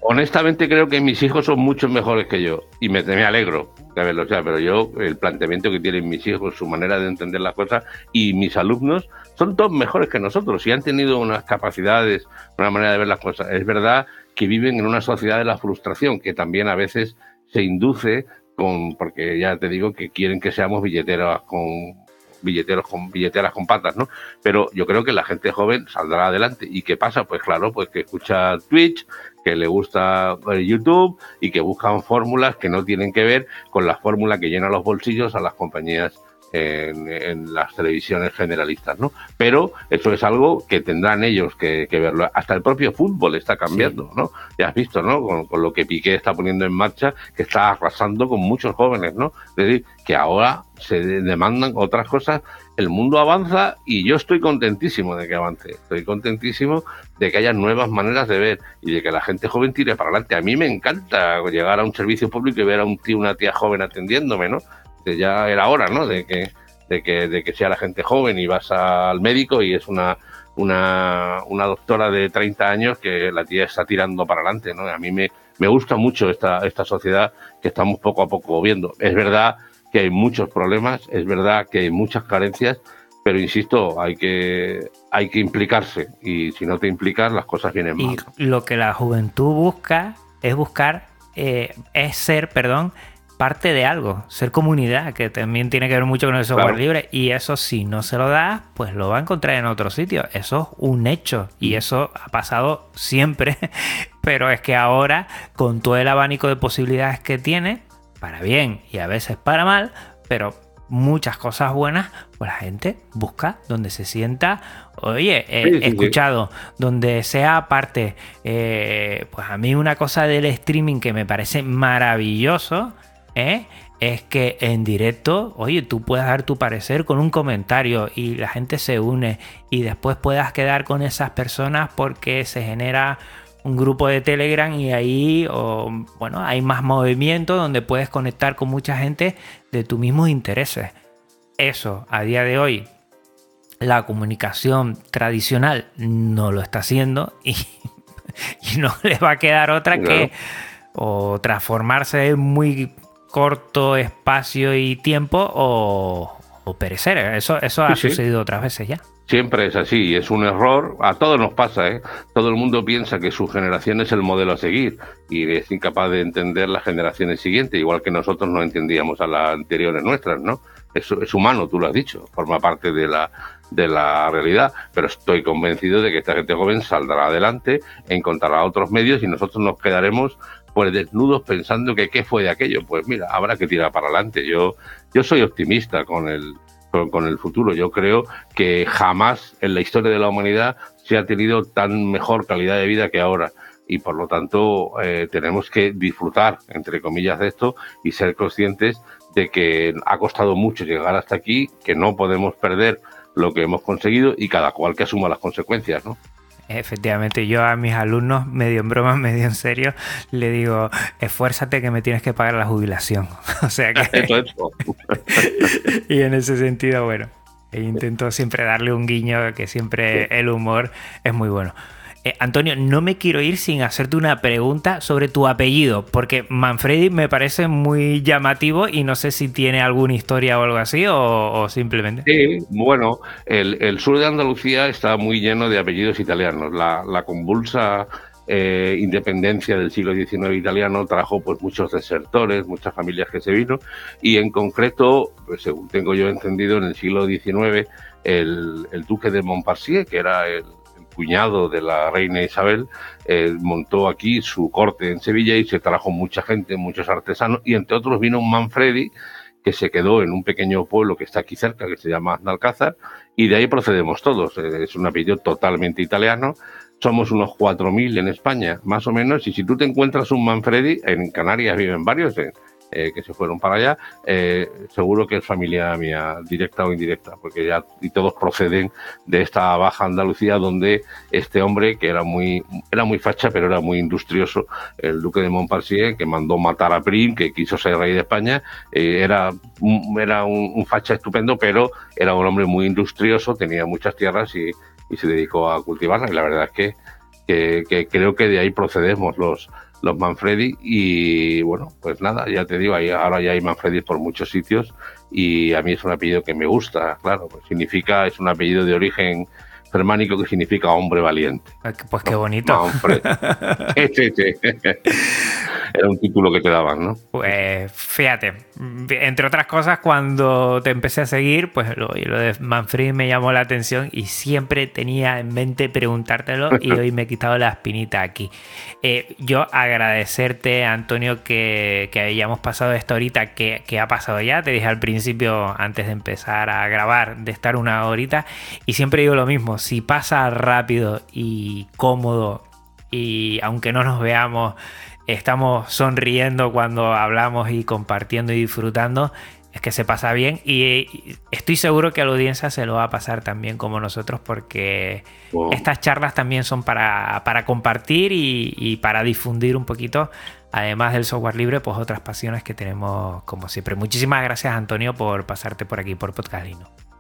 honestamente creo que mis hijos son mucho mejores que yo y me, me alegro de verlo, o sea, pero yo el planteamiento que tienen mis hijos, su manera de entender las cosas y mis alumnos son todos mejores que nosotros y han tenido unas capacidades, una manera de ver las cosas. Es verdad que viven en una sociedad de la frustración, que también a veces se induce con, porque ya te digo que quieren que seamos billeteros con billeteros con billeteras con patas, ¿no? Pero yo creo que la gente joven saldrá adelante. ¿Y qué pasa? Pues claro, pues que escucha Twitch, que le gusta YouTube y que buscan fórmulas que no tienen que ver con la fórmula que llena los bolsillos a las compañías en, en, las televisiones generalistas, ¿no? Pero eso es algo que tendrán ellos que, que verlo. Hasta el propio fútbol está cambiando, sí. ¿no? Ya has visto, ¿no? Con, con, lo que Piqué está poniendo en marcha, que está arrasando con muchos jóvenes, ¿no? Es decir, que ahora se demandan otras cosas, el mundo avanza y yo estoy contentísimo de que avance. Estoy contentísimo de que haya nuevas maneras de ver y de que la gente joven tire para adelante. A mí me encanta llegar a un servicio público y ver a un tío, una tía joven atendiéndome, ¿no? De ya era hora, ¿no? De que, de que, de que sea la gente joven y vas al médico y es una, una, una doctora de 30 años que la tía está tirando para adelante, ¿no? A mí me, me gusta mucho esta, esta sociedad que estamos poco a poco viendo. Es verdad que hay muchos problemas, es verdad que hay muchas carencias, pero insisto, hay que, hay que implicarse y si no te implicas las cosas vienen mal. Y lo que la juventud busca es buscar, eh, es ser, perdón, parte de algo, ser comunidad, que también tiene que ver mucho con el software claro. libre. Y eso, si no se lo da, pues lo va a encontrar en otro sitio. Eso es un hecho. Y eso ha pasado siempre. Pero es que ahora, con todo el abanico de posibilidades que tiene, para bien y a veces para mal, pero muchas cosas buenas, pues la gente busca donde se sienta. Oye, he sí, sí, escuchado, sí. donde sea parte. Eh, pues a mí una cosa del streaming que me parece maravilloso ¿eh? es que en directo, oye, tú puedes dar tu parecer con un comentario y la gente se une y después puedas quedar con esas personas porque se genera un grupo de Telegram y ahí, bueno, hay más movimiento donde puedes conectar con mucha gente de tus mismos intereses. Eso, a día de hoy, la comunicación tradicional no lo está haciendo y, no le va a quedar otra que o transformarse en muy corto espacio y tiempo o, perecer. Eso, eso ha sucedido otras veces ya. Siempre es así, es un error, a todos nos pasa, ¿eh? Todo el mundo piensa que su generación es el modelo a seguir y es incapaz de entender las generaciones siguientes, igual que nosotros no entendíamos a las anteriores nuestras, ¿no? Es, es humano, tú lo has dicho, forma parte de la, de la realidad, pero estoy convencido de que esta gente joven saldrá adelante, encontrará otros medios y nosotros nos quedaremos pues desnudos pensando que qué fue de aquello. Pues mira, habrá que tirar para adelante. Yo, yo soy optimista con el, con, el futuro. Yo creo que jamás en la historia de la humanidad se ha tenido tan mejor calidad de vida que ahora. Y por lo tanto eh, tenemos que disfrutar, entre comillas, de esto y ser conscientes de que ha costado mucho llegar hasta aquí, que no podemos perder lo que hemos conseguido y cada cual que asuma las consecuencias, ¿no? Efectivamente, yo a mis alumnos, medio en broma, medio en serio, le digo, esfuérzate que me tienes que pagar la jubilación. o sea que... y en ese sentido, bueno, intento siempre darle un guiño, que siempre el humor es muy bueno. Eh, Antonio, no me quiero ir sin hacerte una pregunta sobre tu apellido, porque Manfredi me parece muy llamativo y no sé si tiene alguna historia o algo así o, simplemente. Sí, bueno, el, sur de Andalucía está muy lleno de apellidos italianos. La, convulsa eh, independencia del siglo XIX italiano trajo pues muchos desertores, muchas familias que se vino y en concreto, pues, según tengo yo entendido, en el siglo XIX el, duque de Montparnasse, que era el cuñado de la reina Isabel, eh, montó aquí su corte en Sevilla y se trajo mucha gente, muchos artesanos, y entre otros vino un Manfredi que se quedó en un pequeño pueblo que está aquí cerca, que se llama Nalcázar, y de ahí procedemos todos. Eh, es un apellido totalmente italiano. Somos unos 4.000 en España, más o menos, y si tú te encuentras un Manfredi, en Canarias viven varios, que se fueron para allá, eh, seguro que es familia mía, directa o indirecta, porque ya y todos proceden de esta baja Andalucía donde este hombre, que era muy, era muy facha, pero era muy industrioso, el duque de Montparnasse, que mandó matar a Prim, que quiso ser rey de España, eh, era, era un, facha estupendo, pero era un hombre muy industrioso, tenía muchas tierras y, se dedicó a cultivarlas, y la verdad es que, que creo que de ahí procedemos los los Manfredi y bueno, pues nada, ya te digo, ahora ya hay Manfredi por muchos sitios y a mí es un apellido que me gusta, claro, pues significa, es un apellido de origen germánico que significa hombre valiente. Pues qué bonito. Era un título que te daban, ¿no? Pues fíjate, entre otras cosas, cuando te empecé a seguir, pues lo, lo de Manfred me llamó la atención y siempre tenía en mente preguntártelo y hoy me he quitado la espinita aquí. Eh, yo agradecerte, Antonio, que, que, hayamos pasado esta horita que, que ha pasado ya. Te dije al principio, antes de empezar a grabar, de estar una horita y siempre digo lo mismo si pasa rápido y cómodo y aunque no nos veamos, estamos sonriendo cuando hablamos y compartiendo y disfrutando, es que se pasa bien y estoy seguro que a la audiencia se lo va a pasar también como nosotros porque estas charlas también son para, compartir y, para difundir un poquito, además del software libre, pues otras pasiones que tenemos como siempre. Muchísimas gracias Antonio por pasarte por aquí por Podcastlino.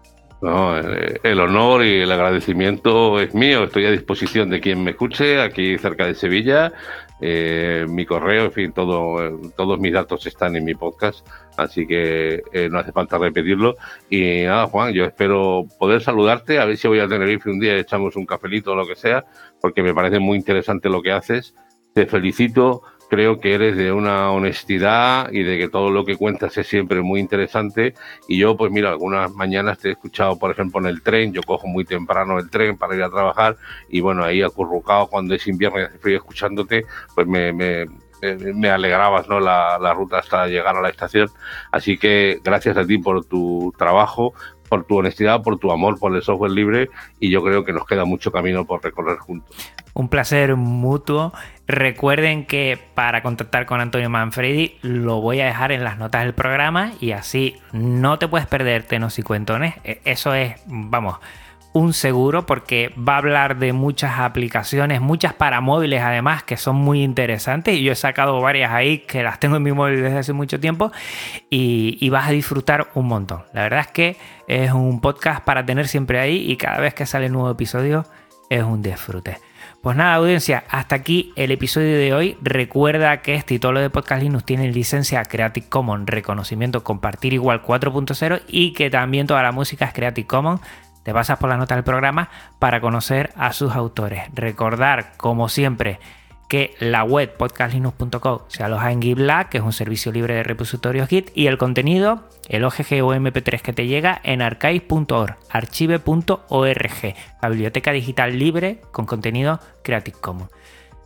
No, el honor y el agradecimiento es mío. Estoy a disposición de quien me escuche aquí cerca de Sevilla. Eh, mi correo, en fin, todo, todos mis datos están en mi podcast, así que eh, no hace falta repetirlo. Y nada, Juan, yo espero poder saludarte, a ver si voy a tener un día y echamos un cafelito o lo que sea, porque me parece muy interesante lo que haces. Te felicito creo que eres de una honestidad y de que todo lo que cuentas es siempre muy interesante. Y yo, pues mira, algunas mañanas te he escuchado, por ejemplo, en el tren, yo cojo muy temprano el tren para ir a trabajar y bueno, ahí acurrucado cuando es invierno y hace frío escuchándote, pues me, me, me alegrabas ¿no? La, la, ruta hasta llegar a la estación. Así que gracias a ti por tu trabajo, por tu honestidad, por tu amor por el software libre y yo creo que nos queda mucho camino por recorrer juntos. Un placer mutuo. Recuerden que para contactar con Antonio Manfredi lo voy a dejar en las notas del programa y así no te puedes perder tenos y cuentones. E, eso es, vamos, un seguro porque va a hablar de muchas aplicaciones, muchas para móviles además que son muy interesantes y yo he sacado varias ahí que las tengo en mi móvil desde hace mucho tiempo y, vas a disfrutar un montón. La verdad es que es un podcast para tener siempre ahí y cada vez que sale un nuevo episodio es un disfrute. Pues nada, audiencia, hasta aquí el episodio de hoy. Recuerda que este y todo lo de Podcast Linux tiene licencia Creative Commons, reconocimiento compartir igual 4.0 y que también toda la música es Creative Commons te pasas por la nota del programa para conocer a sus autores. Recordar, como siempre, que la web podcastlinux.com se aloja en GitLab, que es un servicio libre de repositorios Git, y el contenido, el OGG o MP3 que te llega en archive.org, archive.org, la biblioteca digital libre con contenido Creative Commons.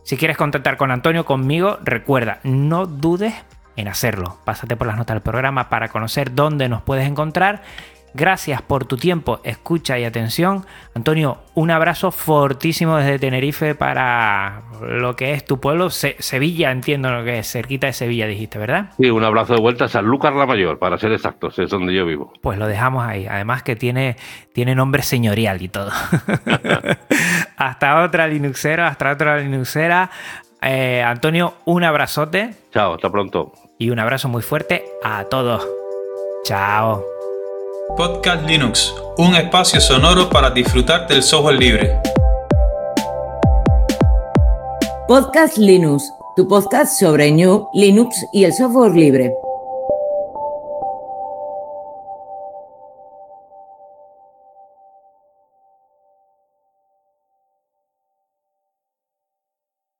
Si quieres contactar con Antonio, conmigo, recuerda, no dudes en hacerlo. Pásate por las notas del programa para conocer dónde nos puedes encontrar Gracias por tu tiempo, escucha y atención. Antonio, un abrazo fortísimo desde Tenerife para lo que es tu pueblo, Sevilla, entiendo lo que es, cerquita de Sevilla dijiste, ¿verdad? Sí, un abrazo de vuelta a San Lucas la Mayor, para ser exactos, es donde yo vivo. Pues lo dejamos ahí, además que tiene, tiene nombre señorial y todo. hasta otra Linuxera, hasta otra Linuxera. Eh, Antonio, un abrazote. Chao, hasta pronto. Y un abrazo muy fuerte a todos. Chao. Podcast Linux, un espacio sonoro para disfrutar del software libre. Podcast Linux, tu podcast sobre New, Linux y el software libre.